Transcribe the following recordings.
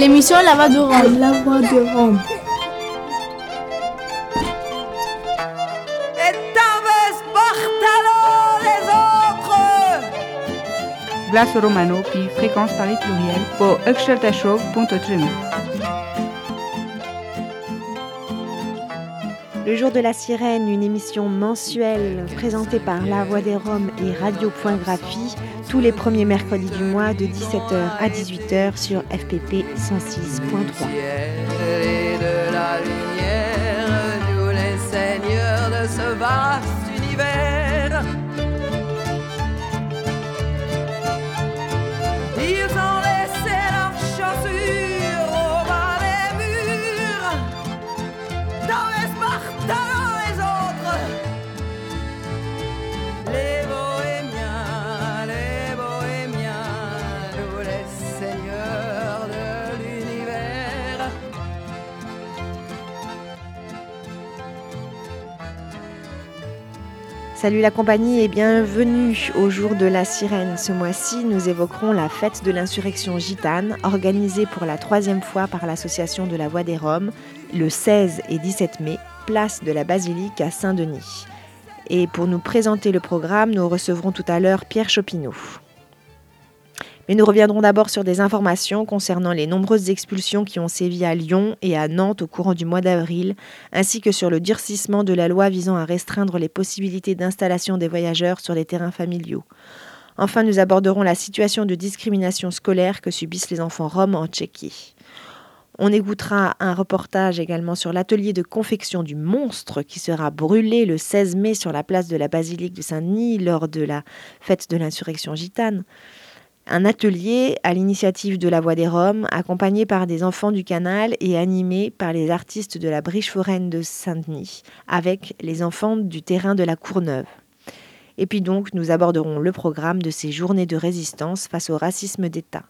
L'émission La Voix de Rome. La Voix de Rome. Glace Romano, puis fréquence Paris pluriel, pour Show.3. Le jour de la sirène, une émission mensuelle présentée par La Voix des Roms et Radio.graphie tous les premiers mercredis du mois de 17h à 18h sur FPP 106.3. de la lumière, nous les seigneurs de ce vaste Salut la compagnie et bienvenue au jour de la sirène. Ce mois-ci, nous évoquerons la fête de l'insurrection gitane, organisée pour la troisième fois par l'association de la Voix des Roms, le 16 et 17 mai, place de la Basilique à Saint-Denis. Et pour nous présenter le programme, nous recevrons tout à l'heure Pierre Chopineau. Mais nous reviendrons d'abord sur des informations concernant les nombreuses expulsions qui ont sévi à Lyon et à Nantes au courant du mois d'avril, ainsi que sur le durcissement de la loi visant à restreindre les possibilités d'installation des voyageurs sur les terrains familiaux. Enfin, nous aborderons la situation de discrimination scolaire que subissent les enfants roms en Tchéquie. On écoutera un reportage également sur l'atelier de confection du monstre qui sera brûlé le 16 mai sur la place de la basilique de Saint-Denis lors de la fête de l'insurrection gitane. Un atelier à l'initiative de la Voix des Roms, accompagné par des enfants du canal et animé par les artistes de la Briche foraine de Saint-Denis, avec les enfants du terrain de la Courneuve. Et puis donc, nous aborderons le programme de ces journées de résistance face au racisme d'État.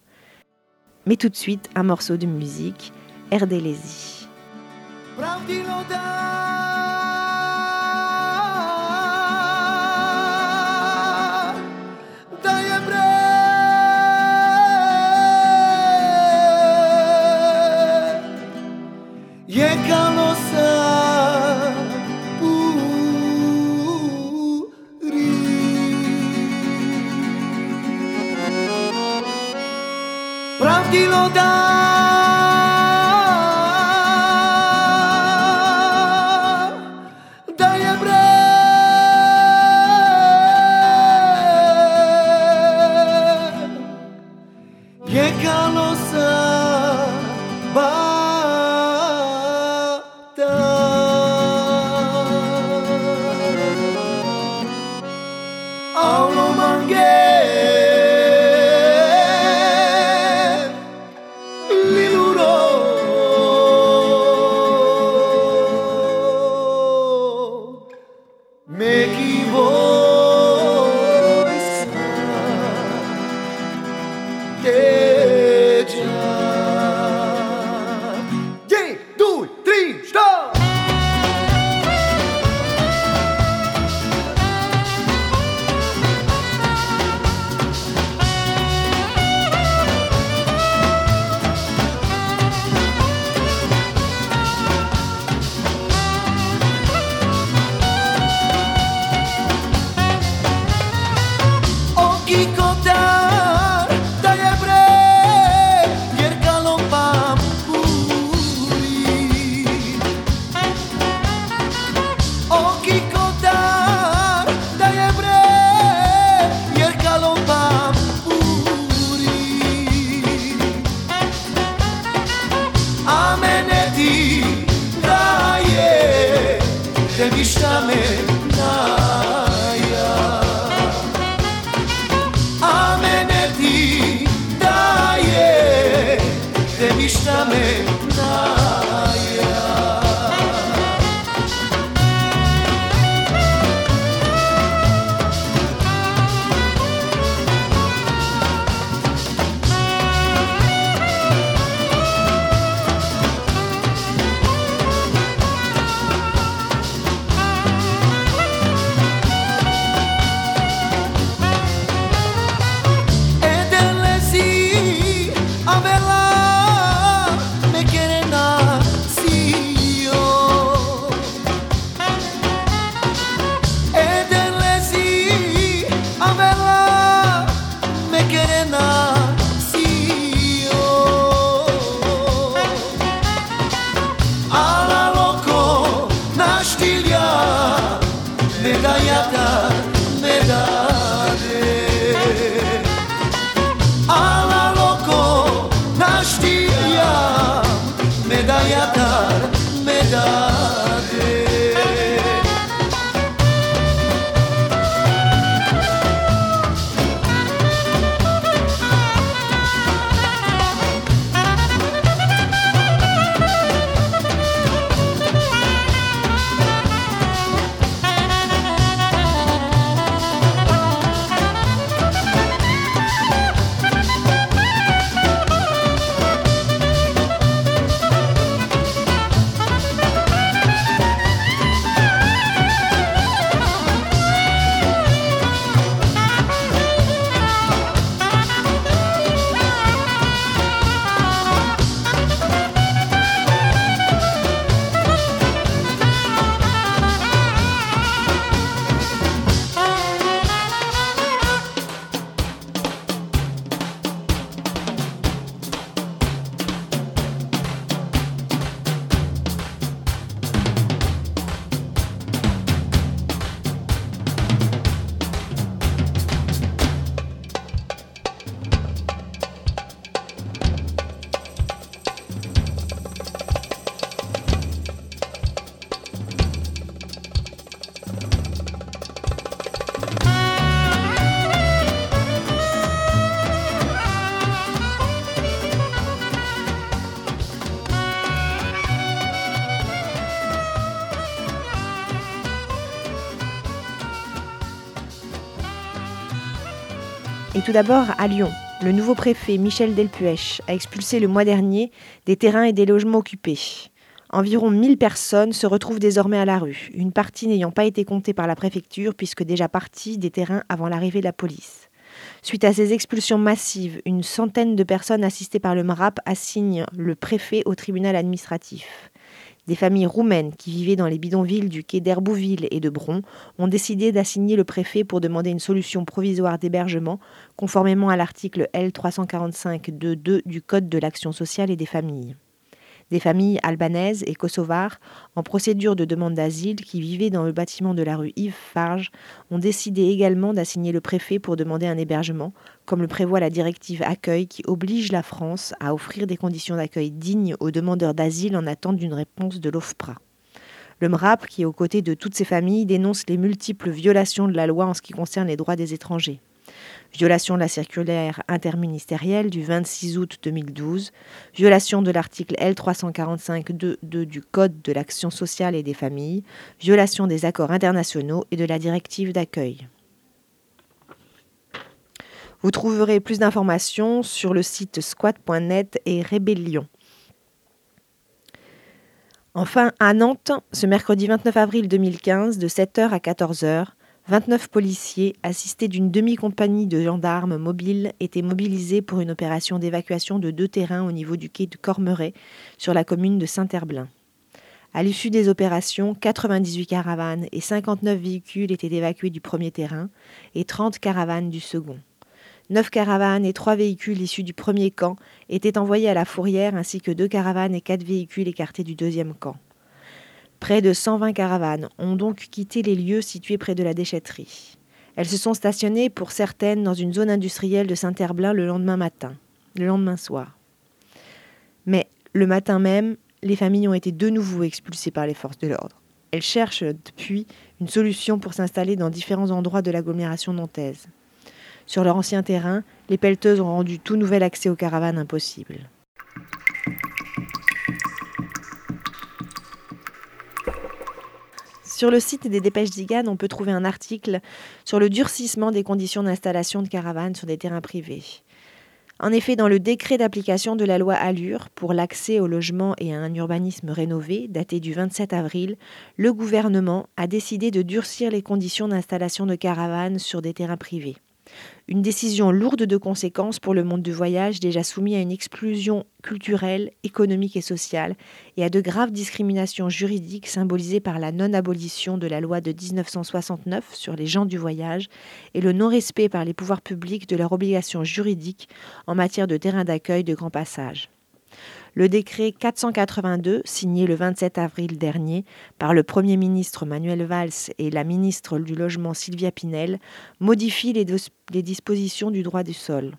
Mais tout de suite, un morceau de musique, je canosa puri. Pravdilo dá 야 tout d'abord à Lyon, le nouveau préfet Michel Delpuech a expulsé le mois dernier des terrains et des logements occupés. Environ 1000 personnes se retrouvent désormais à la rue, une partie n'ayant pas été comptée par la préfecture puisque déjà partie des terrains avant l'arrivée de la police. Suite à ces expulsions massives, une centaine de personnes assistées par le MRAP assignent le préfet au tribunal administratif. Des familles roumaines qui vivaient dans les bidonvilles du quai d'Herbouville et de Bron ont décidé d'assigner le préfet pour demander une solution provisoire d'hébergement conformément à l'article L345.2.2 du Code de l'action sociale et des familles des familles albanaises et kosovares en procédure de demande d'asile qui vivaient dans le bâtiment de la rue Yves Farge ont décidé également d'assigner le préfet pour demander un hébergement, comme le prévoit la directive accueil qui oblige la France à offrir des conditions d'accueil dignes aux demandeurs d'asile en attente d'une réponse de l'OFPRA. Le MRAP, qui est aux côtés de toutes ces familles, dénonce les multiples violations de la loi en ce qui concerne les droits des étrangers violation de la circulaire interministérielle du 26 août 2012, violation de l'article L345.2 du Code de l'action sociale et des familles, violation des accords internationaux et de la directive d'accueil. Vous trouverez plus d'informations sur le site squat.net et Rébellion. Enfin, à Nantes, ce mercredi 29 avril 2015, de 7h à 14h, 29 policiers, assistés d'une demi-compagnie de gendarmes mobiles, étaient mobilisés pour une opération d'évacuation de deux terrains au niveau du quai de Cormeret, sur la commune de Saint-Herblain. À l'issue des opérations, 98 caravanes et 59 véhicules étaient évacués du premier terrain et 30 caravanes du second. Neuf caravanes et trois véhicules issus du premier camp étaient envoyés à la fourrière ainsi que deux caravanes et quatre véhicules écartés du deuxième camp. Près de 120 caravanes ont donc quitté les lieux situés près de la déchetterie. Elles se sont stationnées pour certaines dans une zone industrielle de Saint-Herblain le lendemain matin, le lendemain soir. Mais le matin même, les familles ont été de nouveau expulsées par les forces de l'ordre. Elles cherchent depuis une solution pour s'installer dans différents endroits de l'agglomération nantaise. Sur leur ancien terrain, les pelleteuses ont rendu tout nouvel accès aux caravanes impossible. Sur le site des Dépêches Zigane, on peut trouver un article sur le durcissement des conditions d'installation de caravanes sur des terrains privés. En effet, dans le décret d'application de la loi Allure pour l'accès au logement et à un urbanisme rénové, daté du 27 avril, le gouvernement a décidé de durcir les conditions d'installation de caravanes sur des terrains privés. Une décision lourde de conséquences pour le monde du voyage déjà soumis à une explosion culturelle, économique et sociale et à de graves discriminations juridiques symbolisées par la non-abolition de la loi de 1969 sur les gens du voyage et le non-respect par les pouvoirs publics de leurs obligations juridiques en matière de terrain d'accueil de grand passage. Le décret 482, signé le 27 avril dernier par le Premier ministre Manuel Valls et la ministre du Logement Sylvia Pinel, modifie les, les dispositions du droit du sol.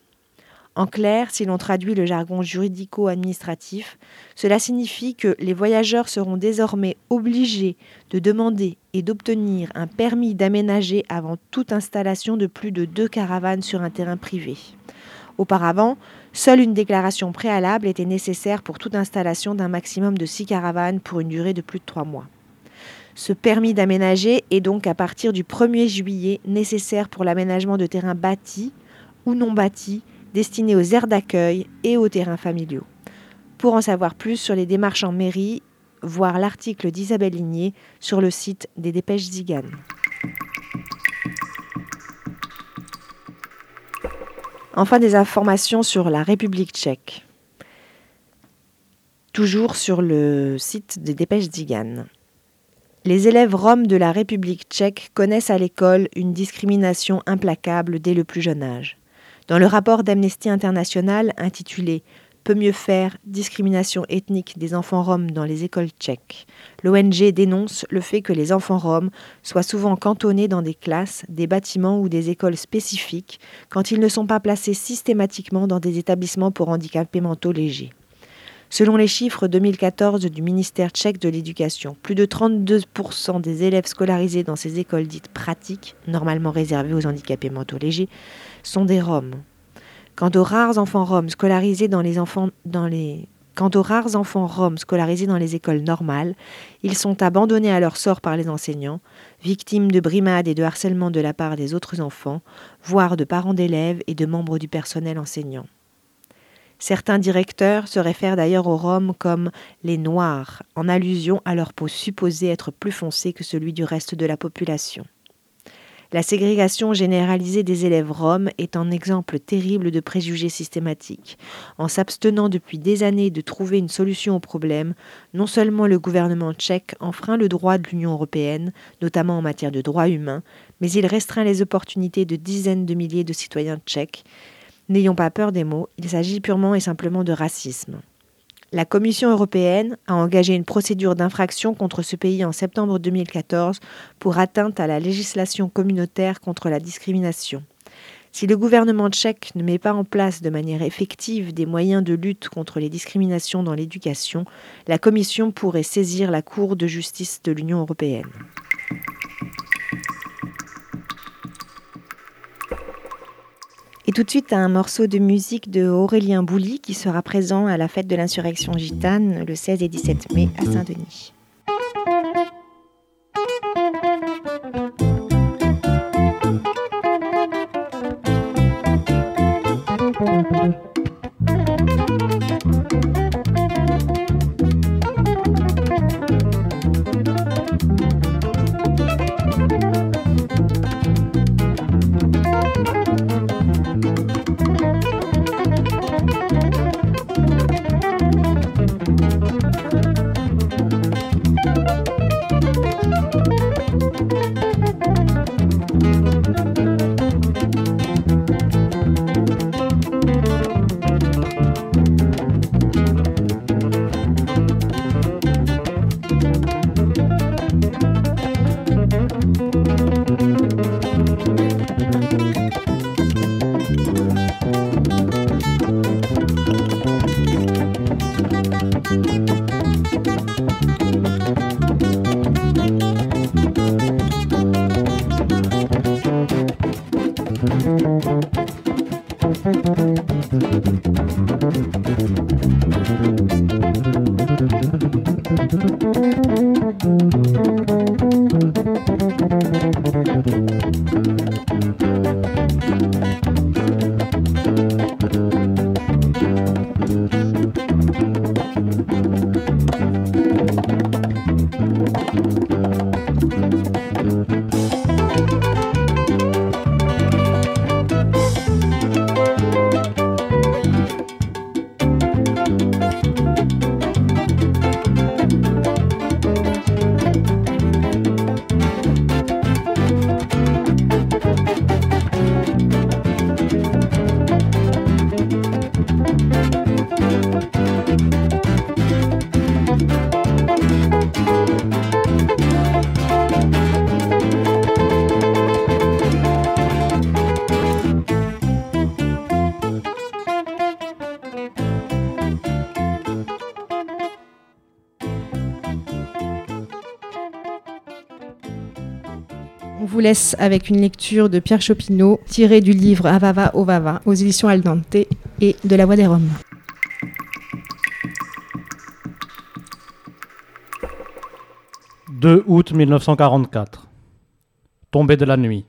En clair, si l'on traduit le jargon juridico-administratif, cela signifie que les voyageurs seront désormais obligés de demander et d'obtenir un permis d'aménager avant toute installation de plus de deux caravanes sur un terrain privé. Auparavant, seule une déclaration préalable était nécessaire pour toute installation d'un maximum de six caravanes pour une durée de plus de trois mois. Ce permis d'aménager est donc à partir du 1er juillet nécessaire pour l'aménagement de terrains bâtis ou non bâtis destinés aux aires d'accueil et aux terrains familiaux. Pour en savoir plus sur les démarches en mairie, voir l'article d'Isabelle Ligné sur le site des Dépêches Zigane. Enfin, des informations sur la République tchèque. Toujours sur le site des Dépêches Zigane. Les élèves roms de la République tchèque connaissent à l'école une discrimination implacable dès le plus jeune âge. Dans le rapport d'Amnesty International intitulé Peut mieux faire discrimination ethnique des enfants roms dans les écoles tchèques. L'ONG dénonce le fait que les enfants roms soient souvent cantonnés dans des classes, des bâtiments ou des écoles spécifiques quand ils ne sont pas placés systématiquement dans des établissements pour handicapés mentaux légers. Selon les chiffres 2014 du ministère tchèque de l'Éducation, plus de 32% des élèves scolarisés dans ces écoles dites pratiques, normalement réservées aux handicapés mentaux légers, sont des Roms. Quant aux rares enfants roms scolarisés dans les, écoles normales, ils sont abandonnés à leur sort par les enseignants, victimes de brimades et de harcèlement de la part des autres enfants, voire de parents d'élèves et de membres du personnel enseignant. Certains directeurs se réfèrent d'ailleurs aux Roms comme les Noirs, en allusion à leur peau supposée être plus foncée que celui du reste de la population. La ségrégation généralisée des élèves roms est un exemple terrible de préjugés systématiques. En s'abstenant depuis des années de trouver une solution au problème, non seulement le gouvernement tchèque enfreint le droit de l'Union européenne, notamment en matière de droits humains, mais il restreint les opportunités de dizaines de milliers de citoyens tchèques. N'ayons pas peur des mots, il s'agit purement et simplement de racisme. La Commission européenne a engagé une procédure d'infraction contre ce pays en septembre 2014 pour atteinte à la législation communautaire contre la discrimination. Si le gouvernement tchèque ne met pas en place de manière effective des moyens de lutte contre les discriminations dans l'éducation, la Commission pourrait saisir la Cour de justice de l'Union européenne. Tout de suite, un morceau de musique de Aurélien Bouly qui sera présent à la fête de l'insurrection gitane le 16 et 17 mai à Saint-Denis. Laisse avec une lecture de Pierre Chopineau tirée du livre Avava Ovava aux éditions Aldante et de La Voix des Roms. 2 août 1944. Tombée de la nuit.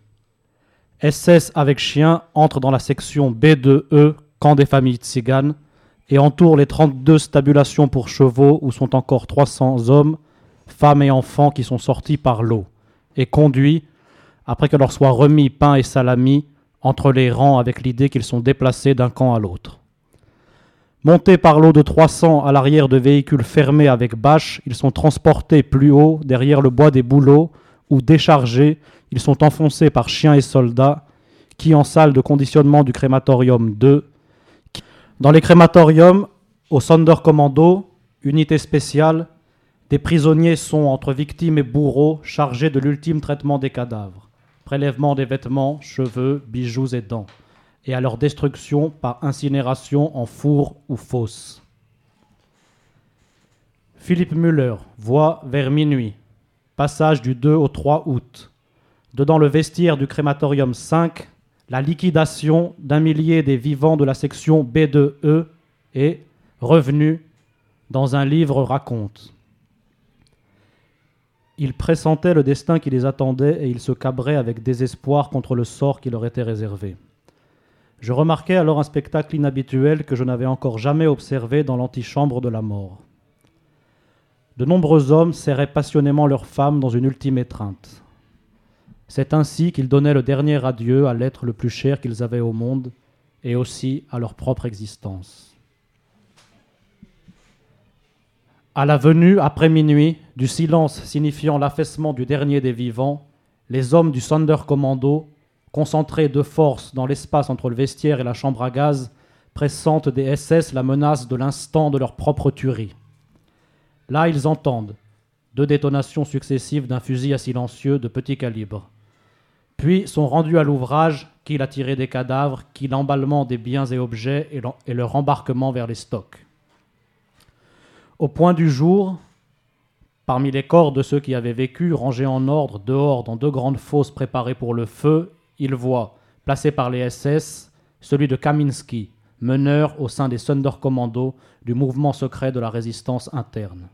SS avec chien entre dans la section B2E, camp des familles tziganes, et entoure les 32 stabulations pour chevaux où sont encore 300 hommes, femmes et enfants qui sont sortis par l'eau, et conduits, après que leur soit remis pain et salami, entre les rangs avec l'idée qu'ils sont déplacés d'un camp à l'autre. Montés par l'eau de 300 à l'arrière de véhicules fermés avec bâches, ils sont transportés plus haut derrière le bois des bouleaux où, déchargés, ils sont enfoncés par chiens et soldats qui, en salle de conditionnement du crématorium 2, dans les crématoriums, au Sonderkommando, unité spéciale, des prisonniers sont entre victimes et bourreaux chargés de l'ultime traitement des cadavres, prélèvement des vêtements, cheveux, bijoux et dents et à leur destruction par incinération en four ou fosse. Philippe Müller voit vers minuit, passage du 2 au 3 août, dedans le vestiaire du crématorium 5, la liquidation d'un millier des vivants de la section B2E et, revenu, dans un livre raconte. Ils pressentaient le destin qui les attendait et ils se cabraient avec désespoir contre le sort qui leur était réservé. Je remarquai alors un spectacle inhabituel que je n'avais encore jamais observé dans l'antichambre de la mort. De nombreux hommes serraient passionnément leurs femmes dans une ultime étreinte. C'est ainsi qu'ils donnaient le dernier adieu à l'être le plus cher qu'ils avaient au monde et aussi à leur propre existence. À la venue, après minuit, du silence signifiant l'affaissement du dernier des vivants, les hommes du Sonderkommando, concentrés de force dans l'espace entre le vestiaire et la chambre à gaz, pressentent des SS la menace de l'instant de leur propre tuerie. Là, ils entendent deux détonations successives d'un fusil à silencieux de petit calibre. Puis sont rendus à l'ouvrage, qui a tiré des cadavres, qui l'emballement des biens et objets et leur embarquement vers les stocks. Au point du jour, parmi les corps de ceux qui avaient vécu, rangés en ordre dehors dans deux grandes fosses préparées pour le feu, ils voient, placé par les SS, celui de Kaminski, meneur au sein des Sonderkommando du mouvement secret de la résistance interne.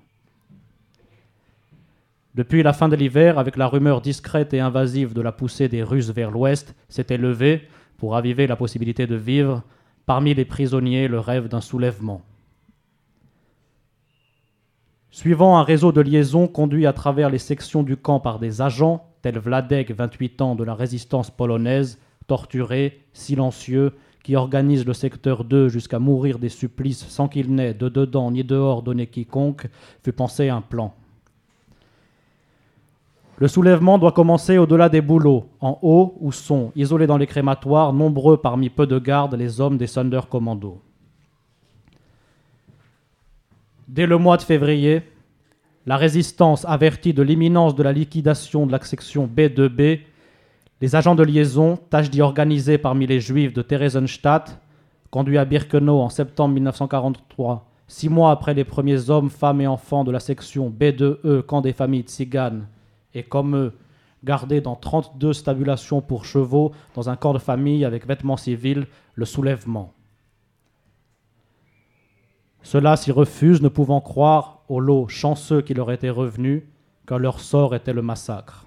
Depuis la fin de l'hiver, avec la rumeur discrète et invasive de la poussée des Russes vers l'ouest, s'était levé, pour aviver la possibilité de vivre, parmi les prisonniers le rêve d'un soulèvement. Suivant un réseau de liaison conduit à travers les sections du camp par des agents, tels Vladek, 28 ans, de la résistance polonaise, torturé, silencieux, qui organise le secteur 2 jusqu'à mourir des supplices sans qu'il n'ait de dedans ni dehors donné quiconque, fut pensé un plan. Le soulèvement doit commencer au-delà des bouleaux, en haut où sont, isolés dans les crématoires, nombreux parmi peu de gardes, les hommes des Sonderkommando. Dès le mois de février, la résistance avertie de l'imminence de la liquidation de la section B2B, les agents de liaison tâchent d'y organiser parmi les juifs de Theresienstadt, conduits à Birkenau en septembre 1943, six mois après les premiers hommes, femmes et enfants de la section B2E, camp des familles tziganes, et comme eux, gardés dans 32 stabulations pour chevaux dans un camp de famille avec vêtements civils, le soulèvement. Ceux-là s'y refusent, ne pouvant croire au lot chanceux qui leur était revenu, car leur sort était le massacre.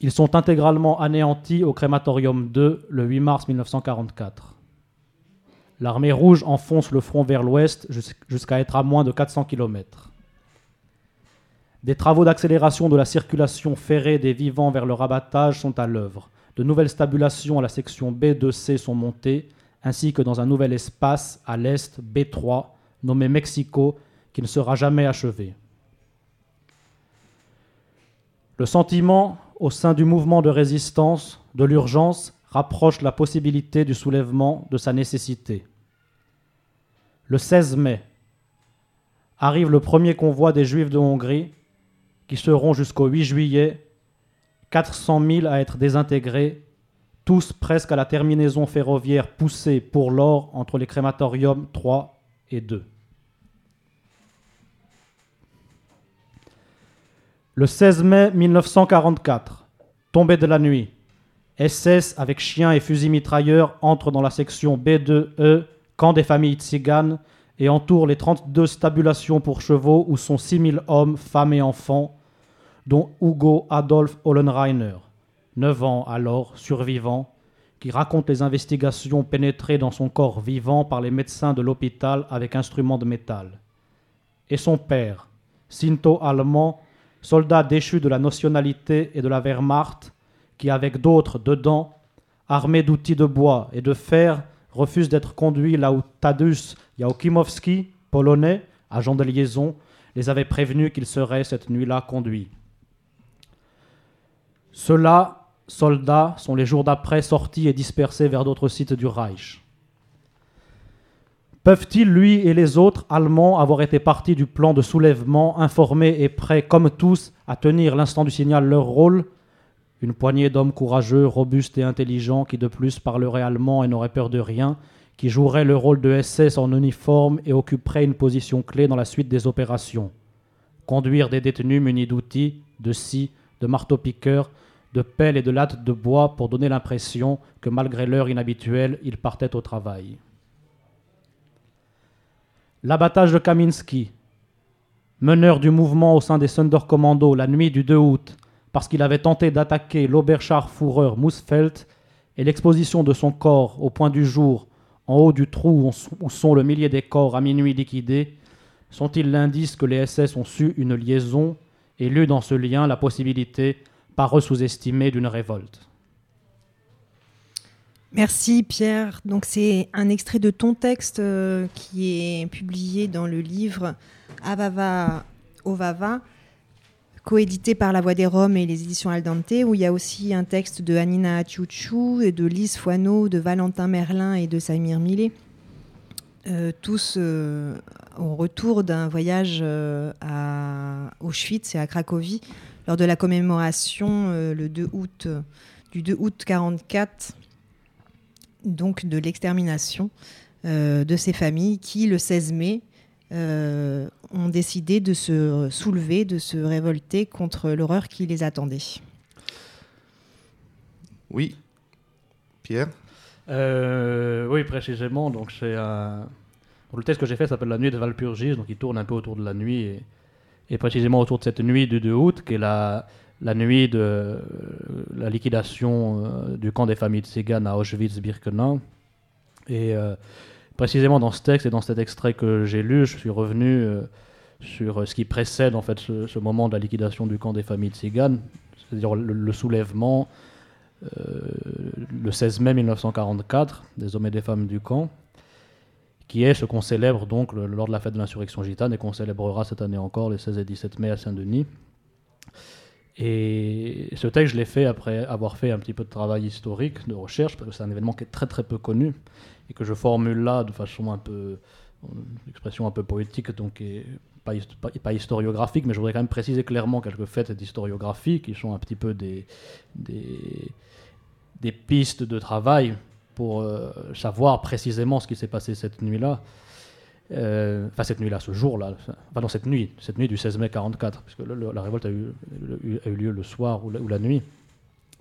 Ils sont intégralement anéantis au crématorium 2 le 8 mars 1944. L'armée rouge enfonce le front vers l'ouest jus- jusqu'à être à moins de 400 km. Des travaux d'accélération de la circulation ferrée des vivants vers le rabattage sont à l'œuvre. De nouvelles stabulations à la section B2C sont montées, ainsi que dans un nouvel espace à l'est B3, nommé Mexico, qui ne sera jamais achevé. Le sentiment au sein du mouvement de résistance de l'urgence rapproche la possibilité du soulèvement de sa nécessité. Le 16 mai arrive le premier convoi des Juifs de Hongrie qui seront jusqu'au 8 juillet 400 000 à être désintégrés, tous presque à la terminaison ferroviaire poussée pour l'or entre les crématoriums 3 et 2. Le 16 mai 1944, tombée de la nuit, SS avec chiens et fusils mitrailleurs entre dans la section B2E, camp des familles tziganes, et entoure les 32 stabulations pour chevaux où sont 6000 hommes, femmes et enfants, dont Hugo Adolf Hollenreiner, 9 ans alors, survivant, qui raconte les investigations pénétrées dans son corps vivant par les médecins de l'hôpital avec instruments de métal. Et son père, Sinto allemand, soldat déchu de la nationalité et de la Wehrmacht, qui avec d'autres dedans, armé d'outils de bois et de fer, refuse d'être conduit là où Tadeusz Jałkimowski, polonais, agent de liaison, les avait prévenus qu'il serait cette nuit-là conduit. Ceux-là, soldats, sont les jours d'après sortis et dispersés vers d'autres sites du Reich. Peuvent-ils, lui et les autres Allemands, avoir été partis du plan de soulèvement, informés et prêts, comme tous, à tenir l'instant du signal leur rôle? Une poignée d'hommes courageux, robustes et intelligents, qui de plus parleraient allemand et n'auraient peur de rien, qui joueraient le rôle de SS en uniforme et occuperaient une position clé dans la suite des opérations. Conduire des détenus munis d'outils, de scies, de marteaux-piqueurs, de pelles et de lattes de bois pour donner l'impression que malgré l'heure inhabituelle, ils partaient au travail. L'abattage de Kaminski, meneur du mouvement au sein des Sonderkommando la nuit du 2 août, parce qu'il avait tenté d'attaquer l'Oberscharführer Musfeld, et l'exposition de son corps au point du jour, en haut du trou où sont le millier des corps à minuit liquidés, sont-ils l'indice que les SS ont su une liaison et lu dans ce lien la possibilité, par eux sous-estimée, d'une révolte Merci Pierre. Donc c'est un extrait de ton texte euh, qui est publié dans le livre Avava Ovava, coédité par La Voix des Roms et les éditions Aldante, où il y a aussi un texte de Anina Atiouchou et de Lise Foineau, de Valentin Merlin et de Samir Millet. Euh, tous euh, au retour d'un voyage à Auschwitz et à Cracovie lors de la commémoration euh, le 2 août, euh, du 2 août 44 donc de l'extermination euh, de ces familles qui, le 16 mai, euh, ont décidé de se soulever, de se révolter contre l'horreur qui les attendait. Oui. Pierre? Euh, oui, précisément. Donc, c'est un... donc, le test que j'ai fait s'appelle La nuit de Valpurgis, donc il tourne un peu autour de la nuit et, et précisément autour de cette nuit du 2 août, qui est la, nuit de euh, la liquidation euh, du camp des familles de Tziganes à Auschwitz-Birkenau. Et euh, précisément dans ce texte et dans cet extrait que j'ai lu, je suis revenu sur ce qui précède en fait ce, moment de la liquidation du camp des familles de Tziganes, c'est-à-dire le, soulèvement le 16 mai 1944 des hommes et des femmes du camp, qui est ce qu'on célèbre donc lors de la fête de l'insurrection gitane et qu'on célébrera cette année encore les 16 et 17 mai à Saint-Denis. Et ce texte, je l'ai fait après avoir fait un petit peu de travail historique, de recherche, parce que c'est un événement qui est très très peu connu et que je formule là de façon un peu, une expression un peu poétique, donc est pas, hist- pas- pas historiographique, mais je voudrais quand même préciser clairement quelques faits d'historiographie qui sont un petit peu des pistes de travail pour euh, savoir précisément ce qui s'est passé cette nuit-là. Euh, Enfin, cette nuit-là, ce jour-là. Enfin, non, cette nuit, cette nuit du 16 mai 44, puisque le- la révolte a eu, lieu le soir ou la, nuit.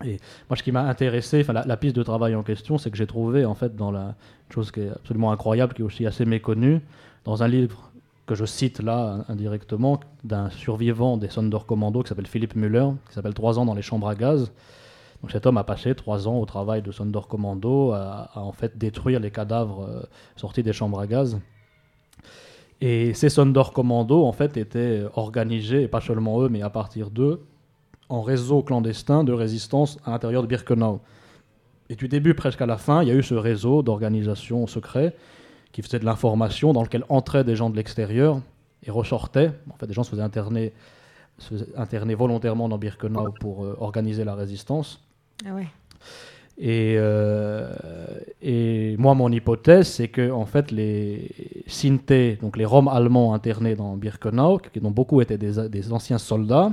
Et moi, ce qui m'a intéressé, enfin, la, piste de travail en question, c'est que j'ai trouvé, en fait, dans la chose qui est absolument incroyable, qui est aussi assez méconnue, dans un livre que je cite là indirectement, d'un survivant des Sonderkommando qui s'appelle Philippe Müller, qui s'appelle Trois ans dans les chambres à gaz. Donc cet homme a passé trois ans au travail de Sonderkommando à, à en fait détruire les cadavres euh, sortis des chambres à gaz. Et ces Sonderkommando en fait étaient organisés, et pas seulement eux, mais à partir d'eux, en réseau clandestin de résistance à l'intérieur de Birkenau. Et du début presque à la fin, il y a eu ce réseau d'organisation secret qui faisait de l'information, dans lequel entraient des gens de l'extérieur et ressortaient. En fait, des gens se faisaient interner, se faisaient interner volontairement dans Birkenau pour euh, organiser la résistance. Ah. Et, euh, et moi, mon hypothèse, c'est que en fait, les Sinti, donc les Roms allemands internés dans Birkenau, qui dont beaucoup étaient des, des anciens soldats,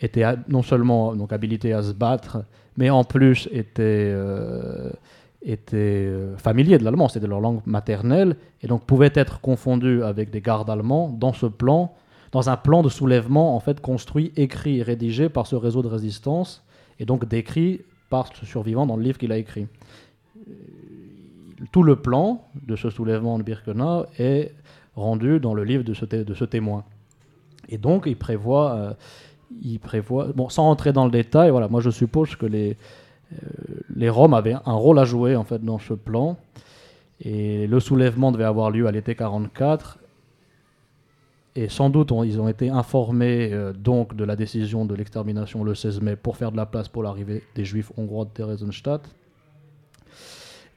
étaient non seulement donc habilités à se battre, mais en plus étaient, euh, étaient euh, familiers de l'allemand, c'était leur langue maternelle, et donc pouvaient être confondus avec des gardes allemands dans ce plan, dans un plan de soulèvement en fait construit, écrit et rédigé par ce réseau de résistance, et donc décrit par ce survivant dans le livre qu'il a écrit. Euh, Tout le plan de ce soulèvement de Birkenau est rendu dans le livre de ce, témoin. Et donc, il prévoit, euh, il prévoit, bon, sans entrer dans le détail, voilà, moi je suppose que les, euh, les Roms avaient un rôle à jouer en fait dans ce plan. Et le soulèvement devait avoir lieu à l'été 44. Et sans doute, ils ont été informés euh, donc de la décision de l'extermination le 16 mai pour faire de la place pour l'arrivée des Juifs hongrois de Theresienstadt.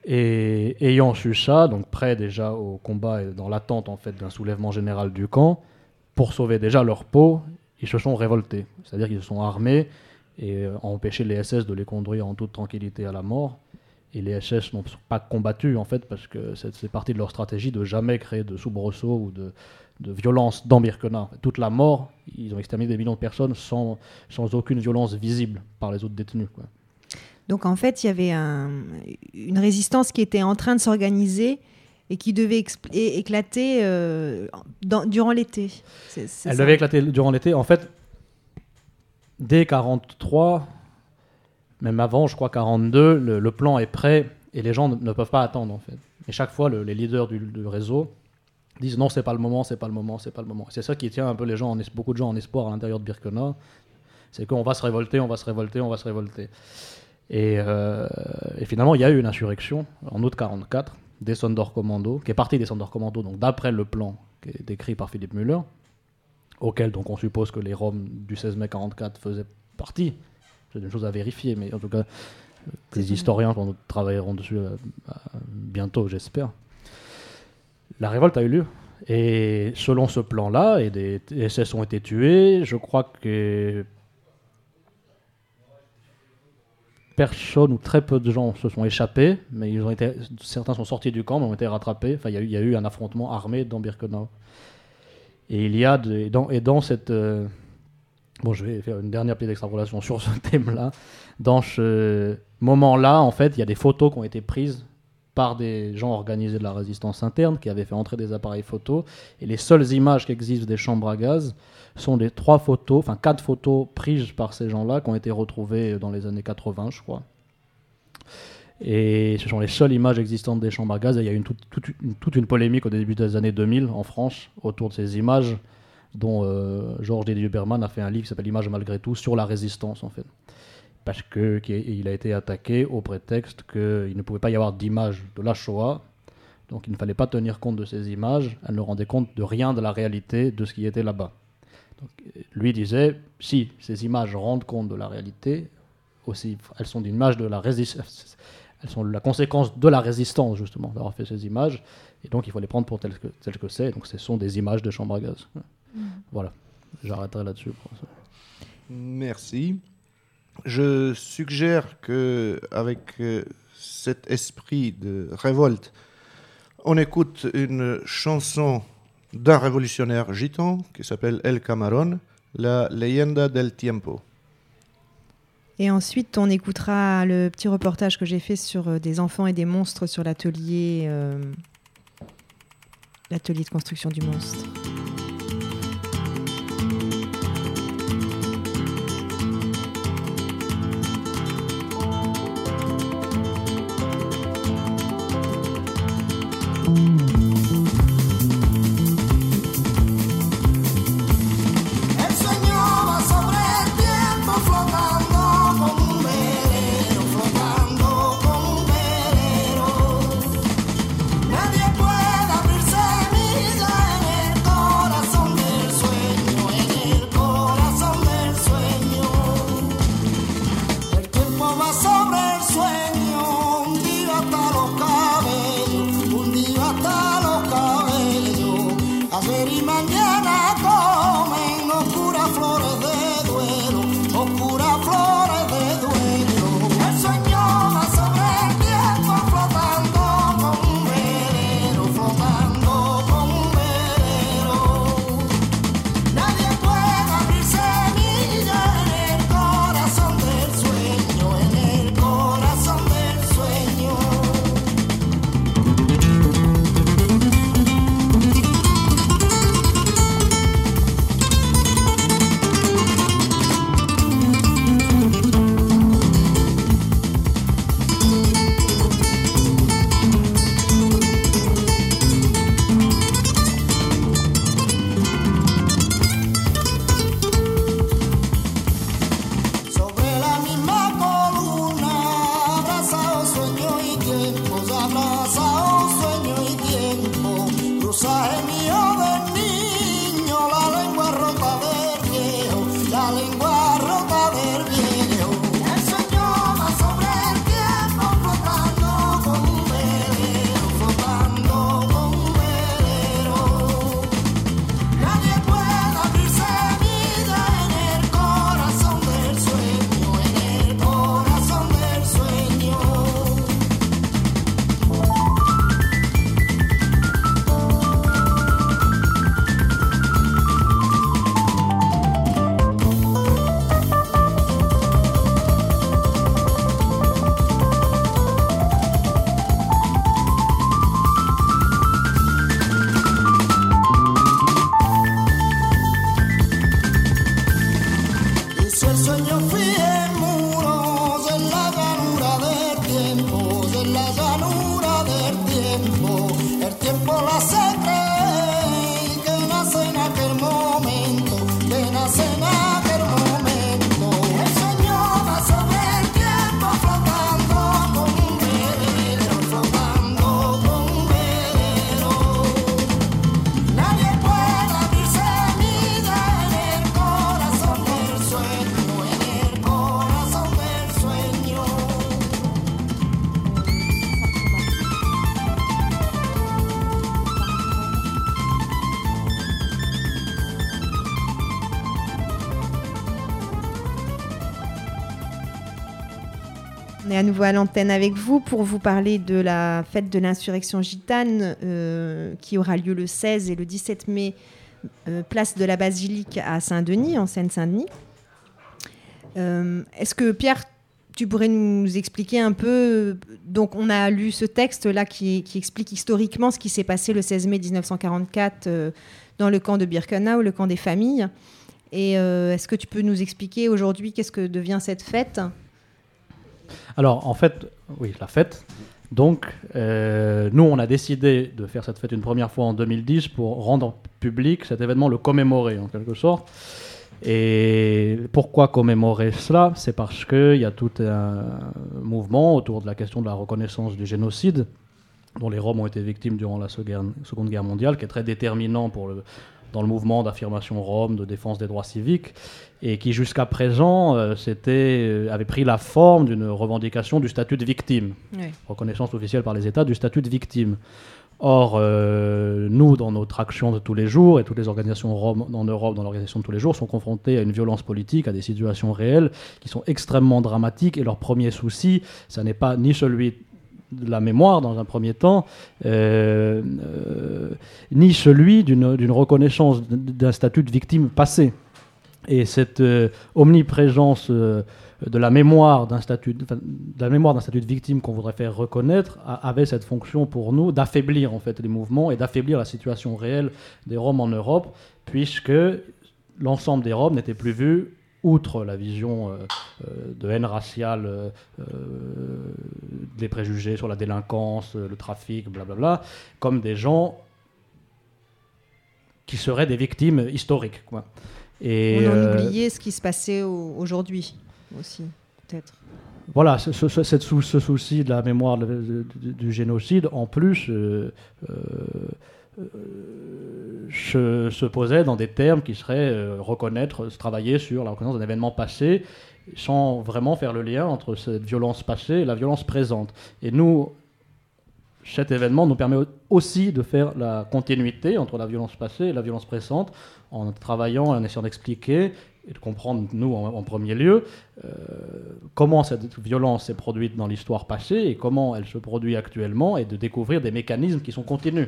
Et ayant su ça, donc prêts déjà au combat et dans l'attente en fait d'un soulèvement général du camp, pour sauver déjà leur peau, ils se sont révoltés. C'est-à-dire qu'ils se sont armés et euh, ont empêché les SS de les conduire en toute tranquillité à la mort. Et les SS n'ont pas combattu en fait parce que c'est partie de leur stratégie de jamais créer de soubresauts ou de, de violence dans Birkenau. Toute la mort, ils ont exterminé des millions de personnes sans, sans aucune violence visible par les autres détenus. quoi. Donc en fait, il y avait un- une résistance qui était en train de s'organiser et qui devait éclater euh, dans- durant l'été. Elle ça devait éclater durant l'été. En fait, dès 43, même avant, je crois 42, le, le plan est prêt et les gens ne, ne peuvent pas attendre en fait. Et chaque fois, le- les leaders du, du réseau disent non, c'est pas le moment, c'est pas le moment, c'est pas le moment. C'est ça qui tient un peu les gens, en beaucoup de gens en espoir à l'intérieur de Birkenau. C'est qu'on va se révolter, on va se révolter, on va se révolter. Et, euh, et finalement, il y a eu une insurrection en août 44 des Sondor Commando, qui est partie des Sondor Commando, donc d'après le plan qui est décrit par Philippe Müller, auquel donc on suppose que les Roms du 16 mai 44 faisaient partie. C'est une chose à vérifier, mais en tout cas, les historiens travailleront dessus euh, euh, bientôt, j'espère. La révolte a eu lieu. Et selon ce plan-là, des SS ont été tués, je crois que personne ou très peu de gens se sont échappés, mais ils ont été, certains sont sortis du camp, mais ont été rattrapés. Enfin, il y, a eu- un affrontement armé dans Birkenau. Et il y a dans, et dans cette euh, bon, je vais faire une dernière petite extrapolation sur ce thème-là. Dans ce moment-là, en fait, il y a des photos qui ont été prises par des gens organisés de la résistance interne qui avaient fait entrer des appareils photos. Et les seules images qui existent des chambres à gaz sont des trois photos, enfin quatre photos prises par ces gens-là qui ont été retrouvées dans les années 80, je crois. Et ce sont les seules images existantes des chambres à gaz. Et il y a eu toute, une, polémique au début des années 2000 en France autour de ces images, dont euh, Georges Didier Berman a fait un livre qui s'appelle Images malgré tout sur la résistance en fait. Parce que qui est- il a été attaqué au prétexte qu'il ne pouvait pas y avoir d'images de la Shoah. Donc il ne fallait pas tenir compte de ces images. Elles ne rendaient compte de rien de la réalité de ce qui était là-bas. Donc, lui disait, si ces images rendent compte de la réalité, aussi, elles sont de la résistance. Elles sont la conséquence de la résistance, justement, d'avoir fait ces images. Et donc, il faut les prendre pour telles que, telles que c'est. Donc, ce sont des images de chambre à gaz. Voilà. J'arrêterai là-dessus. Merci. Je suggère que avec euh, cet esprit de révolte, on écoute une chanson d'un révolutionnaire gitan qui s'appelle El Camarón, La leyenda del tiempo. Et ensuite, on écoutera le petit reportage que j'ai fait sur euh, des enfants et des monstres sur l'atelier euh, l'atelier de construction du monstre. À l'antenne avec vous pour vous parler de la fête de l'insurrection gitane euh, qui aura lieu le 16 et le 17 mai, euh, place de la Basilique à Saint-Denis, en Seine-Saint-Denis. Euh, Est-ce que Pierre, tu pourrais nous expliquer un peu Donc, on a lu ce texte-là qui, qui explique historiquement ce qui s'est passé le 16 mai 1944 euh, dans le camp de Birkenau, le camp des familles. Et est-ce que tu peux nous expliquer aujourd'hui qu'est-ce que devient cette fête? Alors, en fait, oui, la fête. Donc, euh, nous, on a décidé de faire cette fête une première fois en 2010 pour rendre public cet événement, le commémorer en quelque sorte. Et pourquoi commémorer cela? C'est parce qu'il y a tout un mouvement autour de la question de la reconnaissance du génocide, dont les Roms ont été victimes durant la Seconde Guerre mondiale, qui est très déterminant dans le mouvement d'affirmation Rome, de défense des droits civiques, et qui jusqu'à présent euh, euh, avait pris la forme d'une revendication du statut de victime Oui. reconnaissance officielle par les États du statut de victime. Or, euh, nous, dans notre action de tous les jours, et toutes les organisations roms en Europe, dans l'organisation de tous les jours, sont confrontés à une violence politique, à des situations réelles qui sont extrêmement dramatiques. Et leur premier souci, ça n'est pas ni celui de la mémoire dans un premier temps, euh, ni celui d'une d'une reconnaissance d'un statut de victime passé. Et cette euh, omniprésence euh, de la mémoire d'un statut, de, la mémoire d'un statut de victime qu'on voudrait faire reconnaître avait cette fonction pour nous d'affaiblir en fait les mouvements et d'affaiblir la situation réelle des Roms en Europe, puisque l'ensemble des Roms n'était plus vu outre la vision euh, de haine raciale, des préjugés sur la délinquance, le trafic, blablabla, comme des gens qui seraient des victimes historiques. Et, On en euh, oubliait ce qui se passait au- aujourd'hui aussi, peut-être. Voilà, ce, ce- ce- cette sou- ce souci de la mémoire de- de- du génocide, en plus, euh, euh, euh, se, se posait dans des termes qui seraient reconnaître, se travailler sur la reconnaissance d'un événement passé, sans vraiment faire le lien entre cette violence passée et la violence présente. Et nous, cet événement nous permet au- aussi de faire la continuité entre la violence passée et la violence présente, en travaillant et en essayant d'expliquer et de comprendre, nous, en, premier lieu, euh, comment cette violence s'est produite dans l'histoire passée et comment elle se produit actuellement, et de découvrir des mécanismes qui sont continus.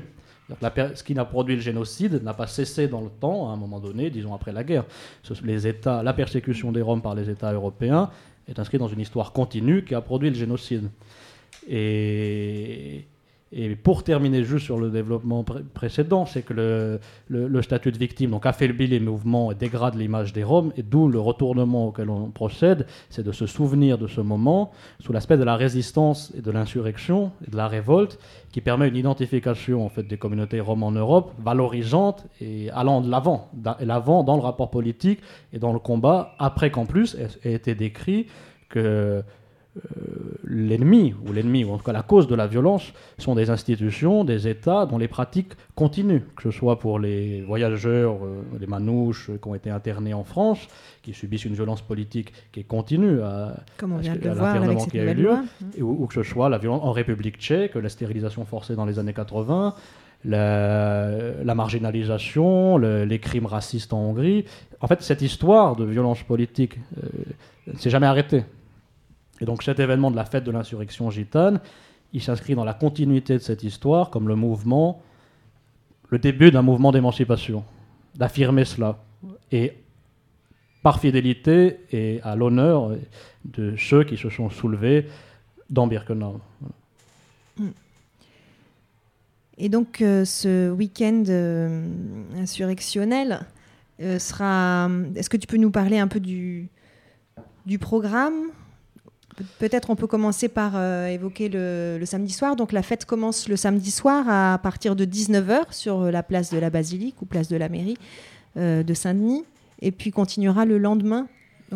Ce qui n'a produit le génocide n'a pas cessé dans le temps, à un moment donné, disons après la guerre. Les États, la persécution des Roms par les États européens est inscrite dans une histoire continue qui a produit le génocide. Et, et pour terminer juste sur le développement pré- précédent, c'est que le, statut de victime donc affaiblit les mouvements et dégrade l'image des Roms, et d'où le retournement auquel on procède, c'est de se souvenir de ce moment sous l'aspect de la résistance et de l'insurrection et de la révolte, qui permet une identification en fait des communautés roms en Europe, valorisante et allant de l'avant, l'avant dans le rapport politique et dans le combat, après qu'en plus ait été décrit que l'ennemi, ou l'ennemi, ou en tout cas la cause de la violence, sont des institutions, des États dont les pratiques continuent, que ce soit pour les voyageurs, euh, les manouches euh, qui ont été internés en France, qui subissent une violence politique qui est continue à, Comme on de à voir avec cette qui a eu lieu, loi. et ou, ou que ce soit la violence en République tchèque, la stérilisation forcée dans les années 80, la, la marginalisation, le- les crimes racistes en Hongrie. En fait, cette histoire de violence politique euh, ne s'est jamais arrêtée. Et donc cet événement de la fête de l'insurrection gitane, il s'inscrit dans la continuité de cette histoire comme le mouvement, le début d'un mouvement d'émancipation, d'affirmer cela. Et par fidélité et à l'honneur de ceux qui se sont soulevés dans Birkenau. Et donc, euh, ce week-end euh, insurrectionnel euh, sera. Est-ce que tu peux nous parler un peu du, programme? Peut-être on peut commencer par euh, évoquer le, samedi soir. Donc, la fête commence le samedi soir à partir de 19h sur la place de la Basilique ou place de la mairie euh, de Saint-Denis et puis continuera le lendemain.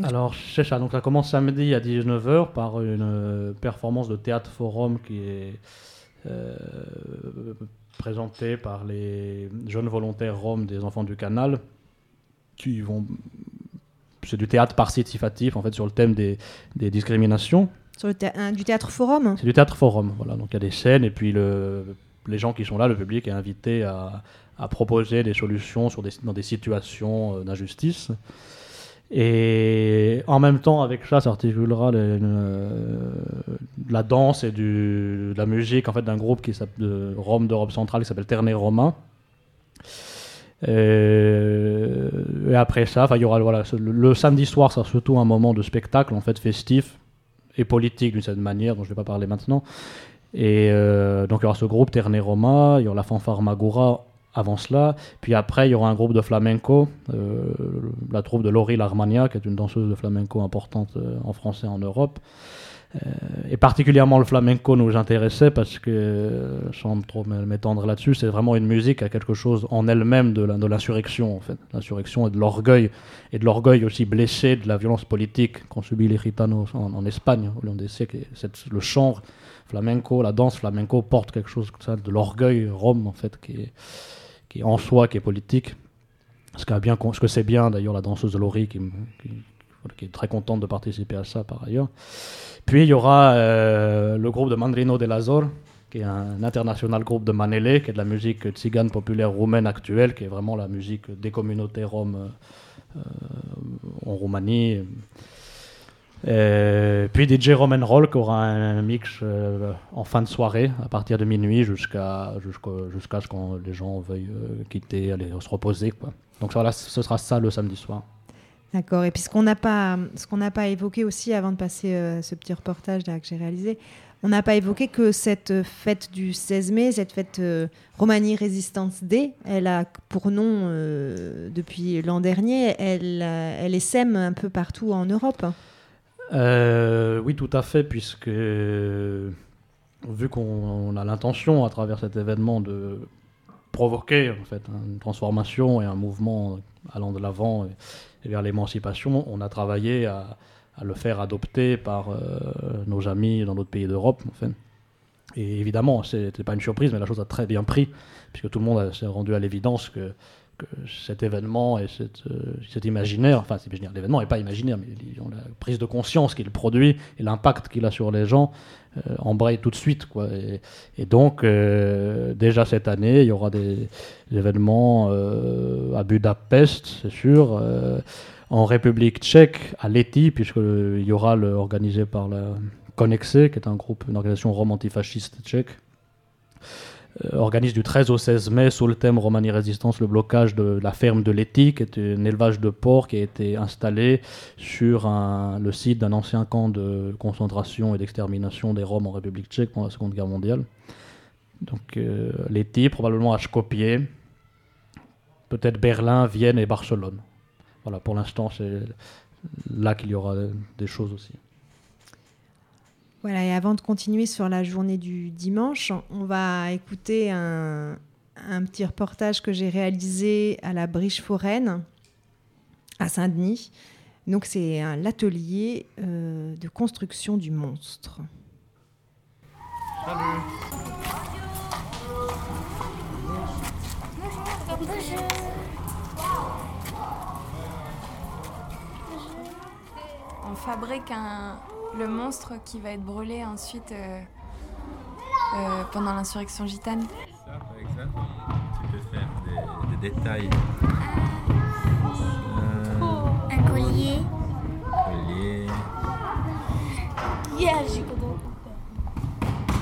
Alors, c'est ça. Commence samedi à 19h par une euh, performance de théâtre forum qui est euh, présentée par les jeunes volontaires roms des Enfants du Canal qui vont. C'est du théâtre participatif, en fait, sur le thème des, des discriminations. Sur le thé- un- du théâtre forum C'est du théâtre forum, voilà. Donc il y a des scènes et puis le, les gens qui sont là, le public est invité à, à proposer des solutions sur des, dans des situations euh, d'injustice. Et en même temps, avec ça, s'articulera euh, la danse et du, de la musique en fait d'un groupe qui de Rome d'Europe centrale qui s'appelle Terne Roma. Et, et après ça, il y aura voilà, le, samedi soir, sera surtout un moment de spectacle en fait festif et politique d'une certaine manière, dont je ne vais pas parler maintenant. Et euh, donc il y aura ce groupe Terne Roma, il y aura la fanfare Magura avant cela, puis après il y aura un groupe de flamenco, euh, la troupe de Laurie Larmagna, qui est une danseuse de flamenco importante euh, en France et en Europe. Euh, et particulièrement le flamenco nous intéressait parce que, sans trop m'étendre là-dessus, c'est vraiment une musique a quelque chose en elle-même de l'insurrection, en fait. L'insurrection et de l'orgueil, et de l'orgueil aussi blessé de la violence politique qu'ont subi les gitanos en, Espagne au long des siècles. Le chant flamenco, la danse flamenco porte quelque chose comme ça, de l'orgueil rome, en fait, qui est, en soi, qui est politique. Ce, qu'a bien, ce que c'est bien d'ailleurs la danseuse de Laurie qui, qui- qui est très contente de participer à ça par ailleurs. Puis il y aura euh, le groupe de Mandrino de l'Azor, qui est un international groupe de Manele, qui est de la musique tzigane populaire roumaine actuelle, qui est vraiment la musique des communautés roms euh, euh, en Roumanie. Et puis DJ Roman Roll qui aura un mix euh, en fin de soirée à partir de minuit jusqu'à jusqu'à ce que les gens veuillent euh, quitter, aller se reposer. Quoi. Donc voilà, ce sera ça le samedi soir. D'accord. Et puis ce qu'on n'a pas, ce qu'on n'a pas évoqué aussi avant de passer euh, ce petit reportage que j'ai réalisé, on n'a pas évoqué que cette euh, fête du 16 mai, cette fête euh, Romanie Resistance Day, elle a pour nom euh, depuis l'an dernier, elle, euh, elle essaime un peu partout en Europe. Oui, tout à fait, puisque vu qu'on a l'intention à travers cet événement de provoquer en fait une transformation et un mouvement allant de l'avant et, vers l'émancipation, on a travaillé à, le faire adopter par euh, nos amis dans d'autres pays d'Europe. En fait. Et évidemment, c'était pas une surprise, mais la chose a très bien pris, puisque tout le monde s'est rendu à l'évidence que, que cet événement et euh, cet imaginaire, enfin, c'est imaginaire, l'événement n'est pas imaginaire, mais la prise de conscience qu'il produit et l'impact qu'il a sur les gens euh, embraye tout de suite. Quoi. Et, donc, euh, déjà cette année, il y aura des, événements euh, à Budapest, c'est sûr, en République tchèque, à Leti, puisqu'il y aura le, organisé par la Conexe, qui est un groupe, une organisation rome antifasciste tchèque, organise du 13 au 16 mai sous le thème Romanie Résistance le blocage de la ferme de Leti, qui est un élevage de porc qui a été installé sur le site d'un ancien camp de concentration et d'extermination des Roms en République tchèque pendant la Seconde Guerre mondiale. Donc euh, probablement à Skopje, peut-être Berlin, Vienne et Barcelone. Voilà, pour l'instant, c'est là qu'il y aura des choses aussi. Voilà, et avant de continuer sur la journée du dimanche, on va écouter un, un petit reportage que j'ai réalisé à la Briche Foraine, à Saint-Denis. Donc, c'est un- l'atelier euh, de construction du monstre. On fabrique un, le monstre qui va être brûlé ensuite euh, euh, pendant l'insurrection gitane. Ça, par exemple, tu peux faire des, des détails. Euh, Un collier. collier.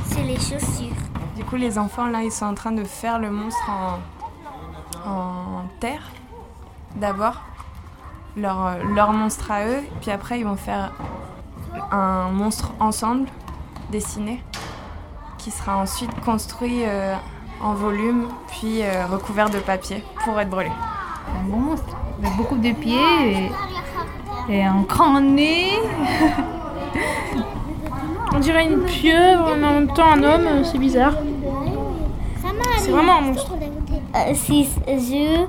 C'est les chaussures. Du coup, les enfants, là, ils sont en train de faire le monstre en, en terre, d'abord. Leur, leur monstre à eux. Puis après, ils vont faire un monstre ensemble, dessiné, qui sera ensuite construit euh, en volume, puis euh, recouvert de papier pour être brûlé. un monstre avec beaucoup de pieds et, et un grand nez. On dirait une pieuvre, mais en même temps un homme, c'est bizarre. C'est vraiment un monstre. Euh, six yeux